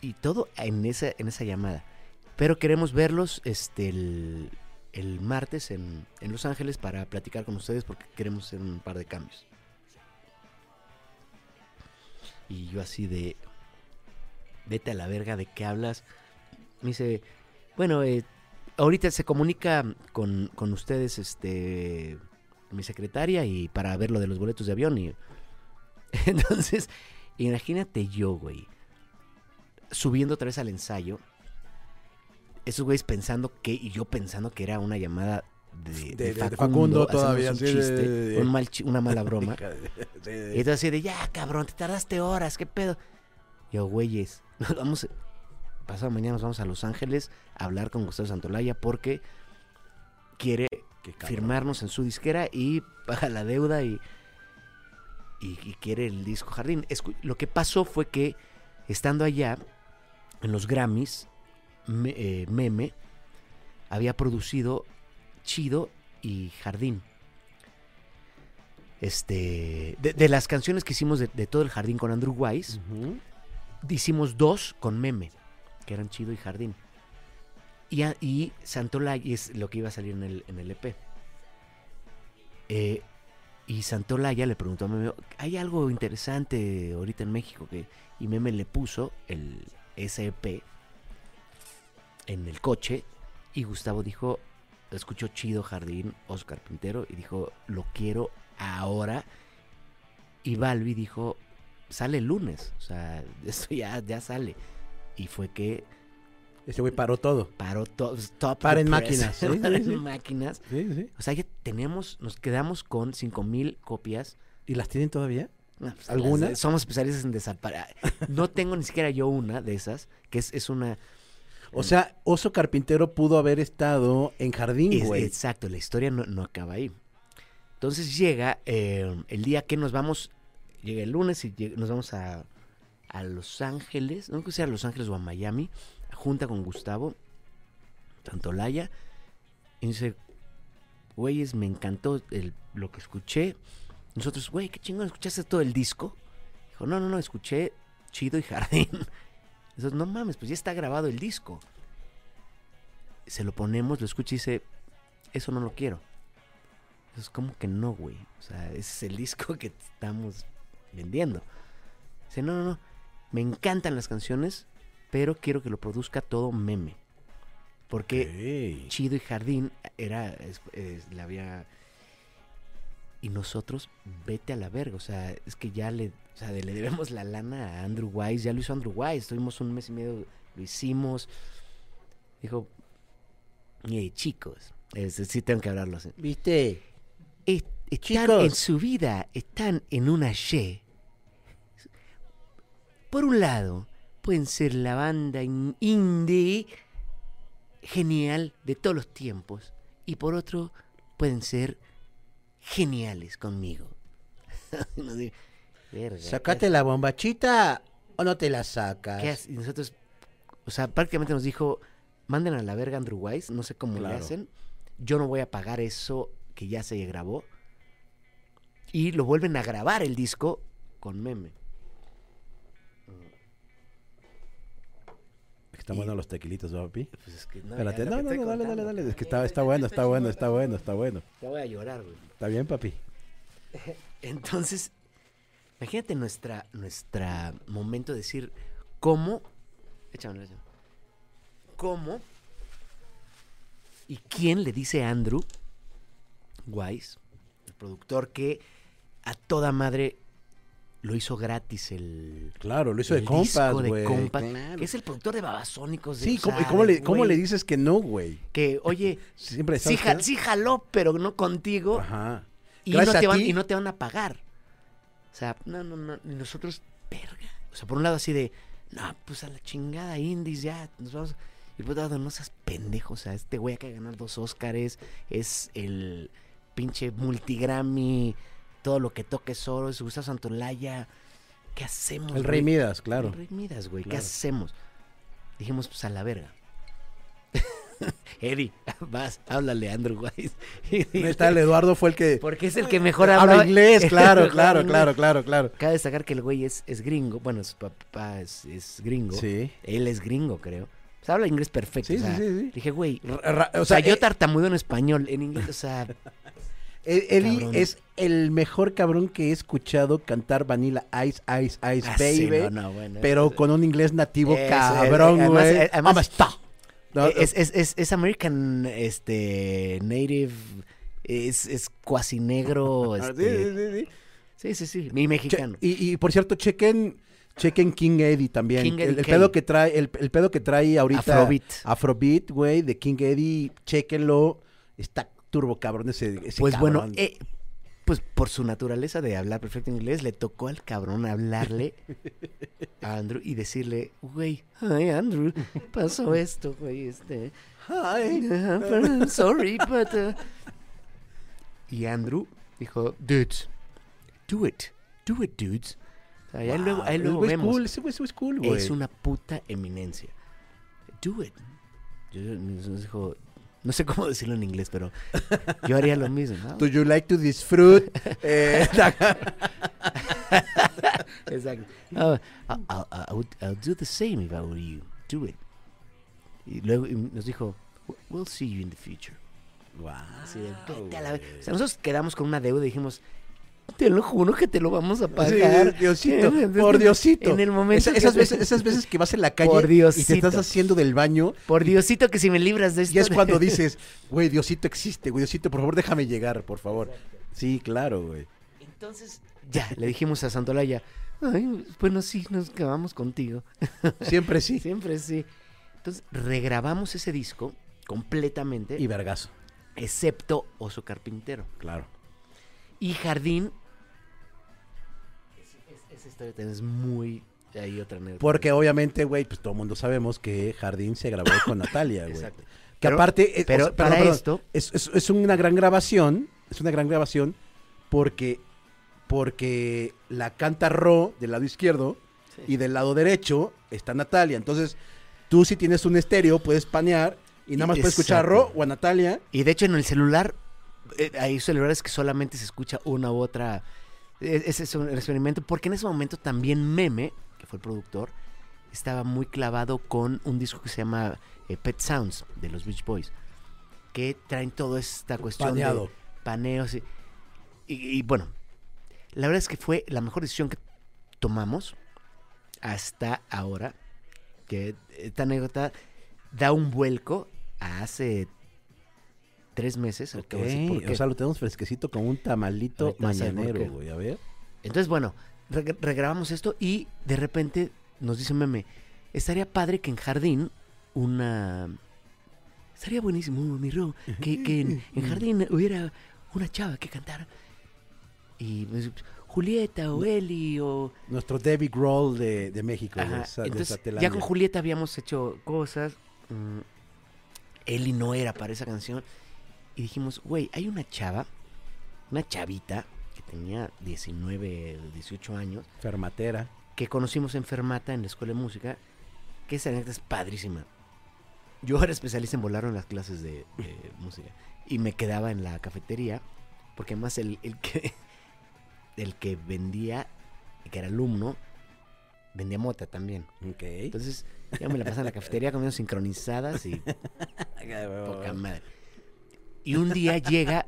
y todo en esa, en esa llamada. Pero queremos verlos este, el, martes en, en Los Ángeles para platicar con ustedes porque queremos hacer un par de cambios. Y yo así de... Vete a la verga, ¿de qué hablas? Me dice, bueno, eh, ahorita se comunica con, con ustedes este mi secretaria y para ver lo de los boletos de avión y *laughs* entonces imagínate yo güey subiendo otra vez al ensayo esos güeyes pensando que y yo pensando que era una llamada de, De- de- de Facundo todavía, sí, un chiste, un mal una mala broma *laughs* y entonces así de, ya, cabrón, te tardaste horas, ¿qué pedo? Yo, güeyes, *laughs* nos vamos, pasado mañana nos vamos a Los Ángeles a hablar con Gustavo Santolaya porque quiere firmarnos en su disquera y paga la deuda y, y, y quiere el disco Jardín. Escu- lo que pasó fue que, estando allá, en los Grammys, me- eh, Meme había producido Chido y Jardín. Este, de, de las canciones que hicimos de, de todo el jardín con Andrew Wise, Ujú. hicimos dos con Meme, que eran Chido y Jardín. Y, a- y Santolaya es lo que iba a salir en el, en el EP. Eh, y Santolaya le preguntó a Meme, ¿hay algo interesante ahorita en México? que Y Meme le puso el SP en el coche y Gustavo dijo, escuchó Chido Jardín, Oscar Pintero, y dijo, lo quiero ahora. Y Balbi dijo, sale el lunes, o sea, *laughs* esto ya, ya sale. Y fue que Ese güey paró todo. paró todo, stop Para the en press. máquinas, sí, *laughs* sí, sí. máquinas. Sí, sí. O sea, ya tenemos, nos quedamos con 5000 copias. ¿Y las tienen todavía? No, pues, somos especialistas en desaparecer. *laughs* No tengo ni siquiera yo una de esas, que es, es una... O sea, Oso Carpintero pudo haber estado en Jardín, es- güey. exacto, la historia no, no acaba ahí. Entonces llega eh, el día que nos vamos, llega el lunes y lleg- nos vamos a, a Los Ángeles, no que sea a Los Ángeles o a Miami, junta con Gustavo, Santolaya, y dice, güeyes, me encantó el- lo que escuché. Nosotros, güey, qué chingón, ¿escuchaste todo el disco? Dijo, no, no, no, escuché Chido y Jardín. Nosotros, no mames, pues ya está grabado el disco. Se lo ponemos, lo escucha y dice, eso no lo quiero. Entonces, ¿cómo que no, güey? O sea, *laughs* ese es el disco que estamos vendiendo. Dice, no, no, no, me encantan las canciones, pero quiero que lo produzca todo meme. Porque. Chido y Jardín era, es- es- la había... Y nosotros, vete a la verga, o sea, es que ya le, o sea, le debemos la lana a Andrew Wise, ya lo hizo Andrew Wise, estuvimos un mes y medio, lo hicimos. Dijo, "Ey, chicos, es- sí tengo que hablarlo así. ¿Viste? Es- están Chicos. en su vida, están en una Y. Por un lado, pueden ser la banda in- indie genial de todos los tiempos. Y por otro, pueden ser geniales conmigo. *laughs* Uno dice, "Verga, ¿Sacate la bombachita o no te la sacas? ¿Qué? Y nosotros, o sea, prácticamente nos dijo, manden a la verga Andrew Wise, no sé cómo le hacen, yo no voy a pagar eso que ya se grabó. Y lo vuelven a grabar el disco con meme. Están buenos los tequilitos, ¿no, papi. Pues es que no, Espérate, no, no, no, dale, dale, dale. Es que está, está bueno, está bueno, está bueno, está bueno. Ya voy a llorar, güey. Está bien, papi. *laughs* Entonces, imagínate nuestra, nuestra momento de decir cómo, échamelo, échamelo. cómo y quién le dice a Andrew Wise, el productor que a toda madre lo hizo gratis el, Claro, lo hizo de compas, disco de güey. Claro. que es el productor de Babasónicos. de Sí, ¿cómo, y cómo le, cómo le dices que no, güey? Que, oye, *laughs* Siempre sí, ¿sabes ja- sí jaló, pero no contigo. Ajá. Y no, te van, y no te van a pagar. O sea, no, no, no. Y nosotros, verga. O sea, por un lado así de, no, pues a la chingada indies ya, nos vamos. Y por otro lado, no seas pendejo. O sea, este güey acaba de ganar dos Óscares, es el pinche multigrammy, todo lo que toque es oro, es Gustavo Santolaya. ¿Qué hacemos? El Rey güey? Midas, claro. El Rey Midas, güey. ¿Qué hacemos? Dijimos, pues a la verga. *laughs* Eddie, *laughs* vas, háblale a Andrew. Neta, *laughs* el Eduardo fue el que Porque es el que mejor habla, habla inglés, claro, claro, claro, claro, claro. Cabe destacar que el güey es, es gringo. Bueno, su papá es, es gringo. Sí. Él es gringo, creo. O sea, habla inglés perfecto. Sí, o sea, sí, sí, sí. Dije, güey. O sea, yo eh, tartamudo en español, en inglés, o sea, Eddie Cabrón. es el mejor cabrón que he escuchado cantar Vanilla Ice, Ice, Ice, ah, sí, Baby. no, no, bueno, pero es- con un inglés nativo Es- cabrón, eh, además- güey. eh, además- ¿Cómo está? No, es, es, es, es American, este, native, es, es cuasi negro, *laughs* ah, sí, este, sí, sí, sí, mi Che- mexicano. y, y por cierto, chequen, chequen King Eddie también. King Eddie el, pedo que trae, el, el pedo que trae ahorita. Afrobeat. Afrobeat, güey, de King Eddie, chequenlo. Está turbo cabrón ese, ese Pues bueno, eh, pues por su naturaleza de hablar perfecto inglés, le tocó al cabrón hablarle a Andrew y decirle, güey, ay Andrew, pasó esto, güey, este, Ay. "Ah, pero sorry, but... uh", Y Andrew dijo, dudes, do it, do it, dudes. O sea, ahí luego, ahí vemos. cool, es cool, güey. Es una puta eminencia. Do it. Yo, dijo, no sé cómo decirlo en inglés, pero yo haría lo mismo. ¿no? Do you like to disfrute? eh, *laughs* Exacto. Ah, I, I- I would, I'll do the same if I were you. Do it. Y luego y nos dijo, "We- we'll see you in the future. Wow, Así de, "Vete a la güey. ve-". O sea, nosotros quedamos con una deuda y dijimos, te lo juro que te lo vamos a Sí, pagar. Diosito, *laughs* En- por Diosito. En el momento Esa- esas, veces, esas veces que vas en la calle Por y te Diosito. estás haciendo del baño Por Diosito que si me libras de esto. y es cuando dices, *laughs* güey, Diosito existe, güey, Diosito, por favor, déjame llegar, por favor. Sí, claro, güey. Entonces, ya, le dijimos a Santolaya, ay, bueno, sí, nos quedamos contigo. *laughs* Siempre sí. Siempre sí. Entonces, regrabamos ese disco completamente, Y vergazo, excepto Oso Carpintero. claro. Y Jardín esa historia también es muy... Hay otra anécdota. Porque obviamente, güey, pues todo el mundo sabemos que Jardín se grabó con *coughs* Natalia, güey. Exacto. Que Pero- aparte, eh, pero o sea, perdón, para perdón, esto- es, es- es una gran grabación, es una gran grabación porque, porque la canta Ro del lado izquierdo y del lado derecho está Natalia. Entonces, tú si tienes un estéreo puedes panear y nada más puedes escuchar a Ro o a Natalia. Y de hecho en el celular, hay celulares que solamente se escucha una u otra. Eh, Ese es un experimento, porque en ese momento también Meme, que fue el productor, estaba muy clavado con un disco que se llama eh, Pet Sounds de los Beach Boys, que traen toda esta cuestión Paneado. de paneos. Y, y- y, bueno, la verdad es que fue la mejor decisión que tomamos hasta ahora, que esta anécdota da un vuelco a hace tres meses. Voy a o sea, lo tenemos fresquecito como un tamalito Ahorita mañanero, güey. A ver. Entonces, bueno, re- regrabamos esto y de repente nos dice Meme, estaría padre que en Jardín una... Estaría buenísimo, mi Ro, que, que en, en Jardín hubiera una chava que cantara. Y pues, Julieta o Eli o... Nuestro David Grohl de, de México, Ajá, de, esa- de Entonces, ya con Julieta habíamos hecho cosas. mm, Eli no era para esa canción. Y dijimos, güey, hay una chava, una chavita que tenía 19, 18 años, Fermatera. que conocimos en Fermata en la escuela de música, que esa anécdota es padrísima. Yo era especialista en volar en las clases de, de *laughs* música y me quedaba en la cafetería porque además el, el que *laughs* el que vendía, que era alumno, vendía mota también. Ok. Entonces, ya me la pasaba en la cafetería comiendo sincronizadas y *laughs* poca madre. Y un día llega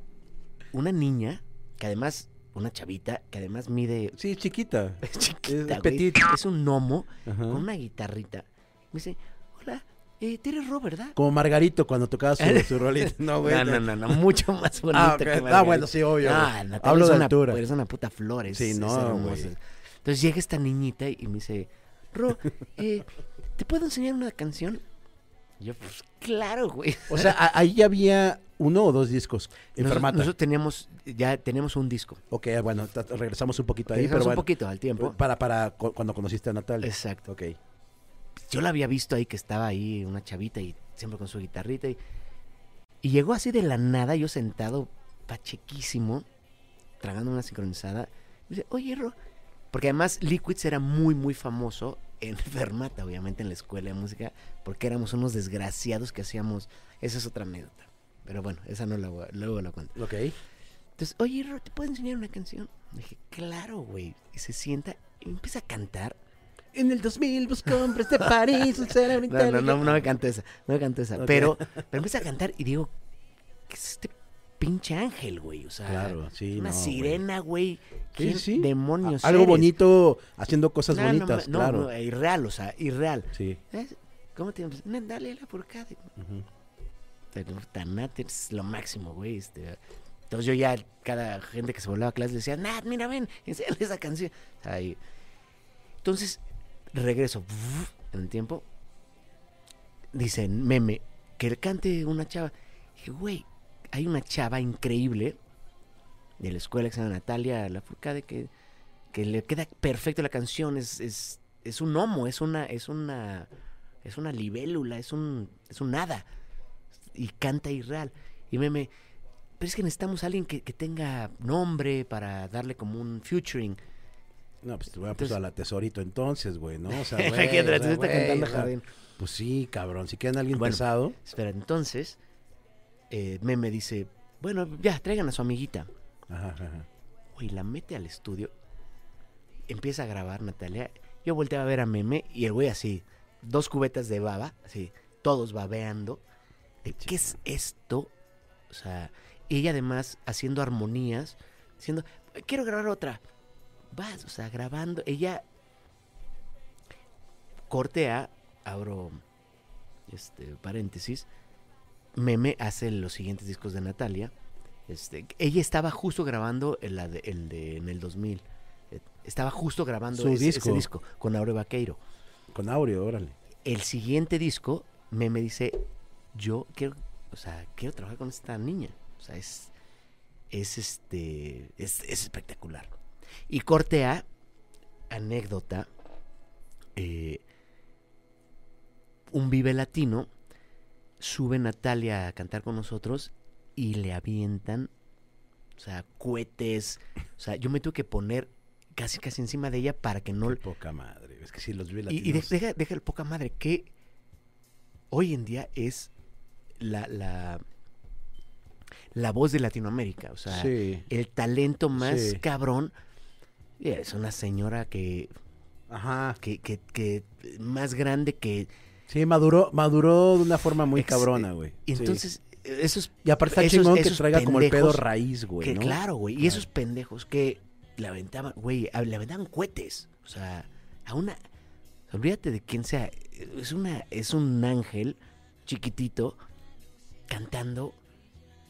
una niña, que además, una chavita, que además mide. Sí, chiquita. *laughs* Es chiquita, Es güey, es un gnomo Ajá. con una guitarrita. Me dice, hola, eh, eres Ro, ¿verdad? Como Margarito cuando tocaba su, *laughs* su rolita. No, güey. No, no, no, no, mucho más bonito Ah, que Ah, Margarita. bueno, sí, obvio. Natalia Hablo de una, altura. Es una puta flor. es- Sí, no, güey. Entonces llega esta niñita y me dice, Ro, eh, ¿te puedo enseñar una canción? Y yo, pues, claro, güey. O sea, ahí ya había uno o dos discos en Nosotros, teníamos, ya tenemos un disco. Ok, bueno, regresamos un poquito ahí, Regresamos pero un bueno. poquito al tiempo. Para, para cu- cuando conociste a Natalia. Exacto. Ok. Yo la había visto ahí que estaba ahí una chavita y siempre con su guitarrita. Y, y llegó así de la nada, yo sentado, pachequísimo, tragando una sincronizada. Me dice, oye, Ro. Porque además Liquids era muy, muy famoso en Fermata, obviamente, en la escuela de música, porque éramos unos desgraciados que hacíamos. Esa es otra anécdota. Pero bueno, esa no la voy a- luego la cuento. Ok. Entonces, oye, ¿te puedo enseñar una canción? Le dije, claro, güey. Y se sienta y empieza a cantar. En el 2000 busco hombres de París, un cerebro No, no, no, no me cantó esa, no me cantó esa. Pero, pero *laughs* empieza a cantar y digo, ¿qué es este pinche ángel, güey? O sea, Claro, sí, una no, sirena, güey. Sí, ¿Quién sí. demonios A- Algo eres? bonito, haciendo cosas No, bonitas, no, claro. no, irreal, o sea, irreal. Sí. ¿Cómo te llamas? Dale la por acá. Ujú. Pero Tanat es lo máximo, güey. Este. Entonces yo ya, cada gente que se volaba a clase le decía, Nat, mira, ven, *laughs* enséñale esa canción. Ahí. Entonces, regreso *laughs* en el tiempo. Dicen, meme, que cante una chava. dije, güey, hay una chava increíble de la escuela que se llama Natalia Lafourcade que, que le queda perfecto la canción. Es, es, es un homo, es una, es una, es una libélula, es un, es un nada. Y canta irreal. Y meme, pero es que necesitamos a alguien que, que tenga nombre para darle como un featuring. No, pues te voy a puso a la tesorito entonces, güey, ¿no? O sea, *laughs* güey, o sea, güey, o sea. Pues sí, cabrón. Si quieren alguien Bueno. pesado. Espera, entonces, eh, Meme dice, bueno, ya, traigan a su amiguita. Ajá, ajá. La mete al estudio, empieza a grabar Natalia. Yo volteaba a ver a Meme y el güey así, dos cubetas de baba, así, todos babeando. De, ¿Qué es esto? O sea, ella además haciendo armonías, diciendo, quiero grabar otra. Vas, o sea, grabando. Ella corte a, abro este paréntesis, Meme hace los siguientes discos de Natalia. Este, ella estaba justo grabando el, de- el de en el 2000. Eh, Estaba justo grabando Su ese, ese disco. disco con Aure Vaqueiro. Con Aureo, órale. El siguiente disco, Meme dice, yo quiero, o sea, quiero trabajar con esta niña. O sea, es, es este, es, es espectacular. Y corte A, anécdota, eh, un Vive Latino, sube Natalia a cantar con nosotros y le avientan, o sea, cohetes. O sea, yo me tuve que poner casi casi encima de ella para que no... Poca madre. Es que sí, los vi Y, y de- deja, deja el poca madre, que hoy en día es la, la, la voz de Latinoamérica. O sea, Sí. el talento más Sí. cabrón. y Es una señora que, Ajá. que, que, que más grande que... Sí, maduró, maduró de una forma muy Ex- cabrona, güey. Y Sí. entonces, esos... Y aparte está esos- chingón que traiga como el pedo raíz, güey, que ¿no? claro, güey. Y esos pendejos que le aventaban, güey, le aventaban cohetes. O sea, a una... Olvídate de quién sea. Es una es un ángel chiquitito cantando.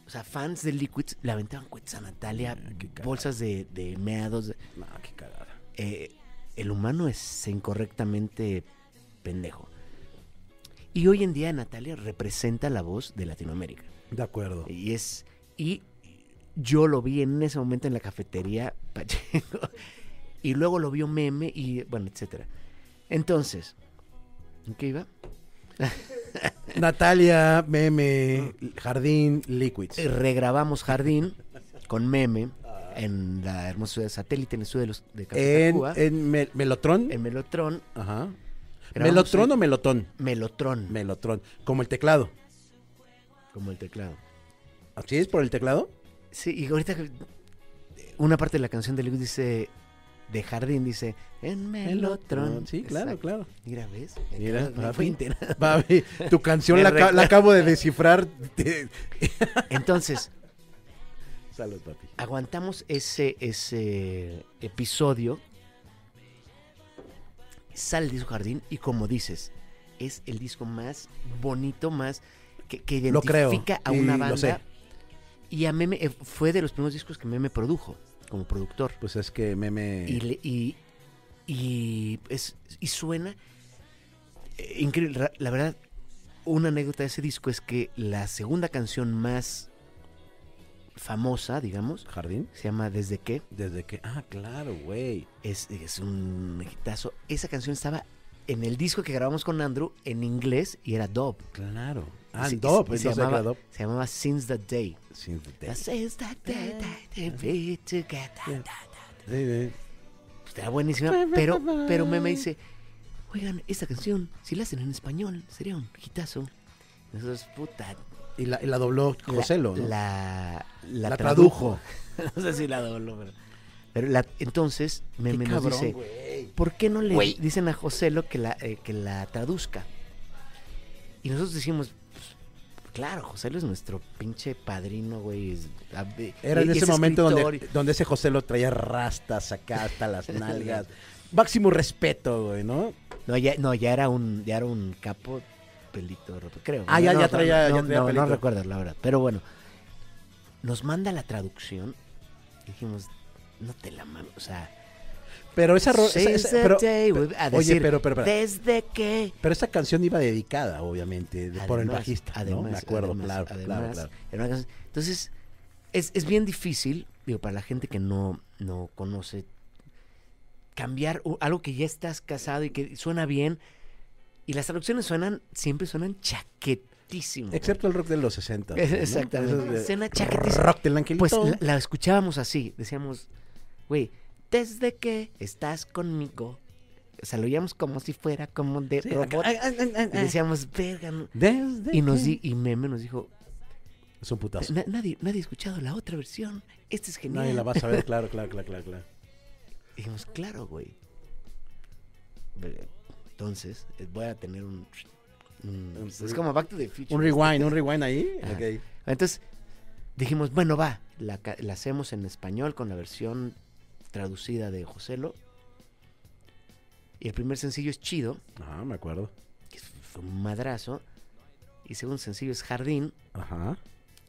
O sea, fans de Liquids le aventaban cohetes a Natalia, Ah, cagada. bolsas de, de meados. No, qué cagada. Eh, el humano es incorrectamente pendejo. Y hoy en día Natalia representa la voz de Latinoamérica. De acuerdo. Y es. Y yo lo vi en ese momento en la cafetería *laughs* Pacheco. Y luego lo vio meme y bueno, etcétera. Entonces, ¿en qué iba? *laughs* Natalia, Meme, Jardín, Liquids. Eh, Regrabamos Jardín con meme en la hermosa ciudad de satélite, en el estudio de, los, de Café En, Tacuba, en Me- Melotrón. en Melotrón. Ajá. ¿Melotrón ahí- o Melotón? Melotrón, Melotrón. Como el teclado. como el teclado. ¿Así es por el teclado? Sí, y ahorita que- una parte de la canción de Liquids dice, de Jardín, dice, en Melotrón. Sí, claro, Exacto. claro. Mira, ¿ves? Mira, papi. Babi, *laughs* tu canción la, ca- la acabo de descifrar. *laughs* *laughs* Entonces, Salud, papi. aguantamos ese, ese episodio. Sale el disco Jardín y como dices, es el disco más bonito, más que, que identifica a una banda. Y a Meme eh, fue de los primeros discos que Meme produjo como productor. Pues es que Meme... Y, le- y, y, es, y suena eh, increíble. La verdad, una anécdota de ese disco es que la segunda canción más famosa, digamos, Jardín. se llama Desde qué. Desde que... Ah, claro, güey. Es, es un hitazo. Esa canción estaba en el disco que grabamos con Andrew en inglés y era dub. Claro. Ah, Sí, y se, llamaba, Dop. se llamaba Since the Day. Since the day. Since the day that we be together. Sí, sí. Está buenísima, pero, pero Meme dice, oigan, esta canción, si la hacen en español, sería un hitazo. Nosotros, puta, Y la, y la dobló la- Joselo, ¿no? La, la, La tradujo. *laughs* no sé si la dobló, pero... pero la- entonces cabrón, dice. ¿por qué no le dicen a Joselo que la, eh, que la traduzca? Y nosotros decimos, pues, claro, Joselo es nuestro pinche padrino, güey. a- Era en ese es momento donde, donde ese José lo traía rastas acá hasta las *laughs* nalgas. Máximo respeto, güey, ¿no? No, ya, no, ya era un, ya era un capo pelito roto, creo. Ah, ya- No, ya no, traía- no, ya traía no, pelito. no la verdad. Pero bueno, nos manda la traducción. Dijimos, no te la mames, o sea, Pero esa, esa- esa- pero, oye, pero- pero- pero- desde que pero esa canción iba dedicada, obviamente, de- por el Además, bajista, ¿no? además, Me acuerdo, además, claro, claro, además, claro. Entonces, es, es bien difícil, digo, para la gente que no, no conoce, cambiar algo que ya estás casado y que suena bien. Y las traducciones suenan, siempre suenan chaquetísimo. Excepto el rock de los 60. ¿no? Exactamente. Es Suena chaquetísimo. Rock del angelito. Pues la, la escuchábamos así, decíamos, güey, desde que estás conmigo. O sea, lo oíamos como si fuera como de Sí, robot. ah, ah, ah, Y ah. decíamos, verga. no". Desde Y nos di, y Meme nos dijo, Es un putazo. "Na- nadie, nadie ha escuchado la otra versión. Esta es genial. Nadie la va a saber, *laughs* claro, claro, claro, claro. claro. Y dijimos, claro, güey. Entonces, eh, voy a tener un... un- Un es como Back to the Future. Un rewind, un rewind ahí. Ajá. ok. Entonces, dijimos, bueno, va, la, hacemos en español con la versión traducida de Joselo. Y el primer sencillo es Chido, Ajá, me acuerdo. que fue un madrazo. Y el segundo sencillo es Jardín, Ajá.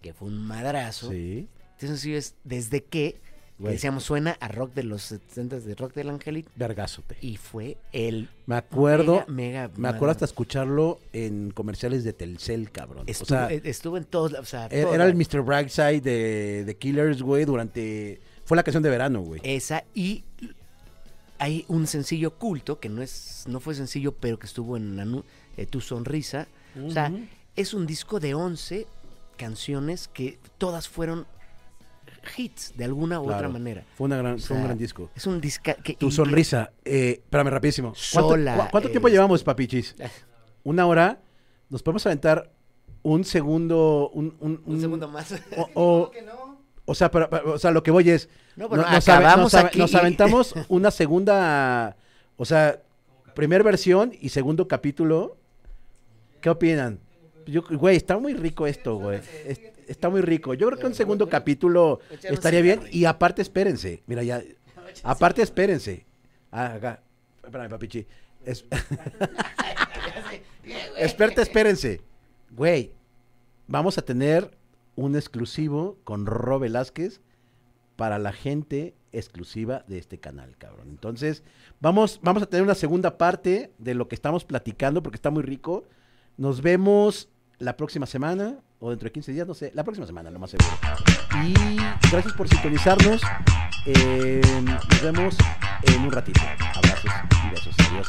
que fue un madrazo. Sí. Tercer sencillo es Desde que, Güey, decíamos, suena a rock de los 70 de rock del Angelito. vergazote. Y fue el Me acuerdo, mega, mega me acuerdo hasta escucharlo en comerciales de Telcel, cabrón. Estuvo, o sea, eh, estuvo en todos lados. O sea, era toda- era el Mr. Brightside de, de Killers, güey, durante... Fue la canción de verano, güey. Esa y hay un sencillo culto que no es no fue sencillo, pero que estuvo en eh, Tu Sonrisa. O sea, es un disco de 11 canciones que todas fueron hits de alguna u otra manera. Fue, una gran, O fue un gran disco. Es un disco que... Tu sonrisa. Eh, espérame, rapidísimo. ¿Cuánto, Sola, cuánto eh, tiempo llevamos, papichis? Ah. Una hora. Nos podemos aventar un segundo. Un, un- Un un- segundo más. O, o- *laughs* o sea, pero- pero- o sea, lo que voy es. No, nos, ave- acabamos nos ave- aquí nos y- aventamos *laughs* una segunda. O sea, primer versión y segundo capítulo. ¿Qué opinan? Yo, güey, está muy rico esto, güey. Es- está muy rico. Yo creo que un segundo capítulo estaría bien. Y aparte, espérense. Mira, ya. *laughs* Aparte, espérense. Ah, acá. Espérame, papichi. Es- *laughs* *laughs* Experta, espérense. Güey, vamos a tener un exclusivo con Ro Velázquez para la gente exclusiva de este canal, cabrón. Entonces, vamos, vamos a tener una segunda parte de lo que estamos platicando porque está muy rico. Nos vemos la próxima semana o dentro de 15 días, no sé, la próxima semana, lo más seguro. Y gracias por sintonizarnos. Eh, nos vemos en un ratito. Abrazos y besos. Adiós.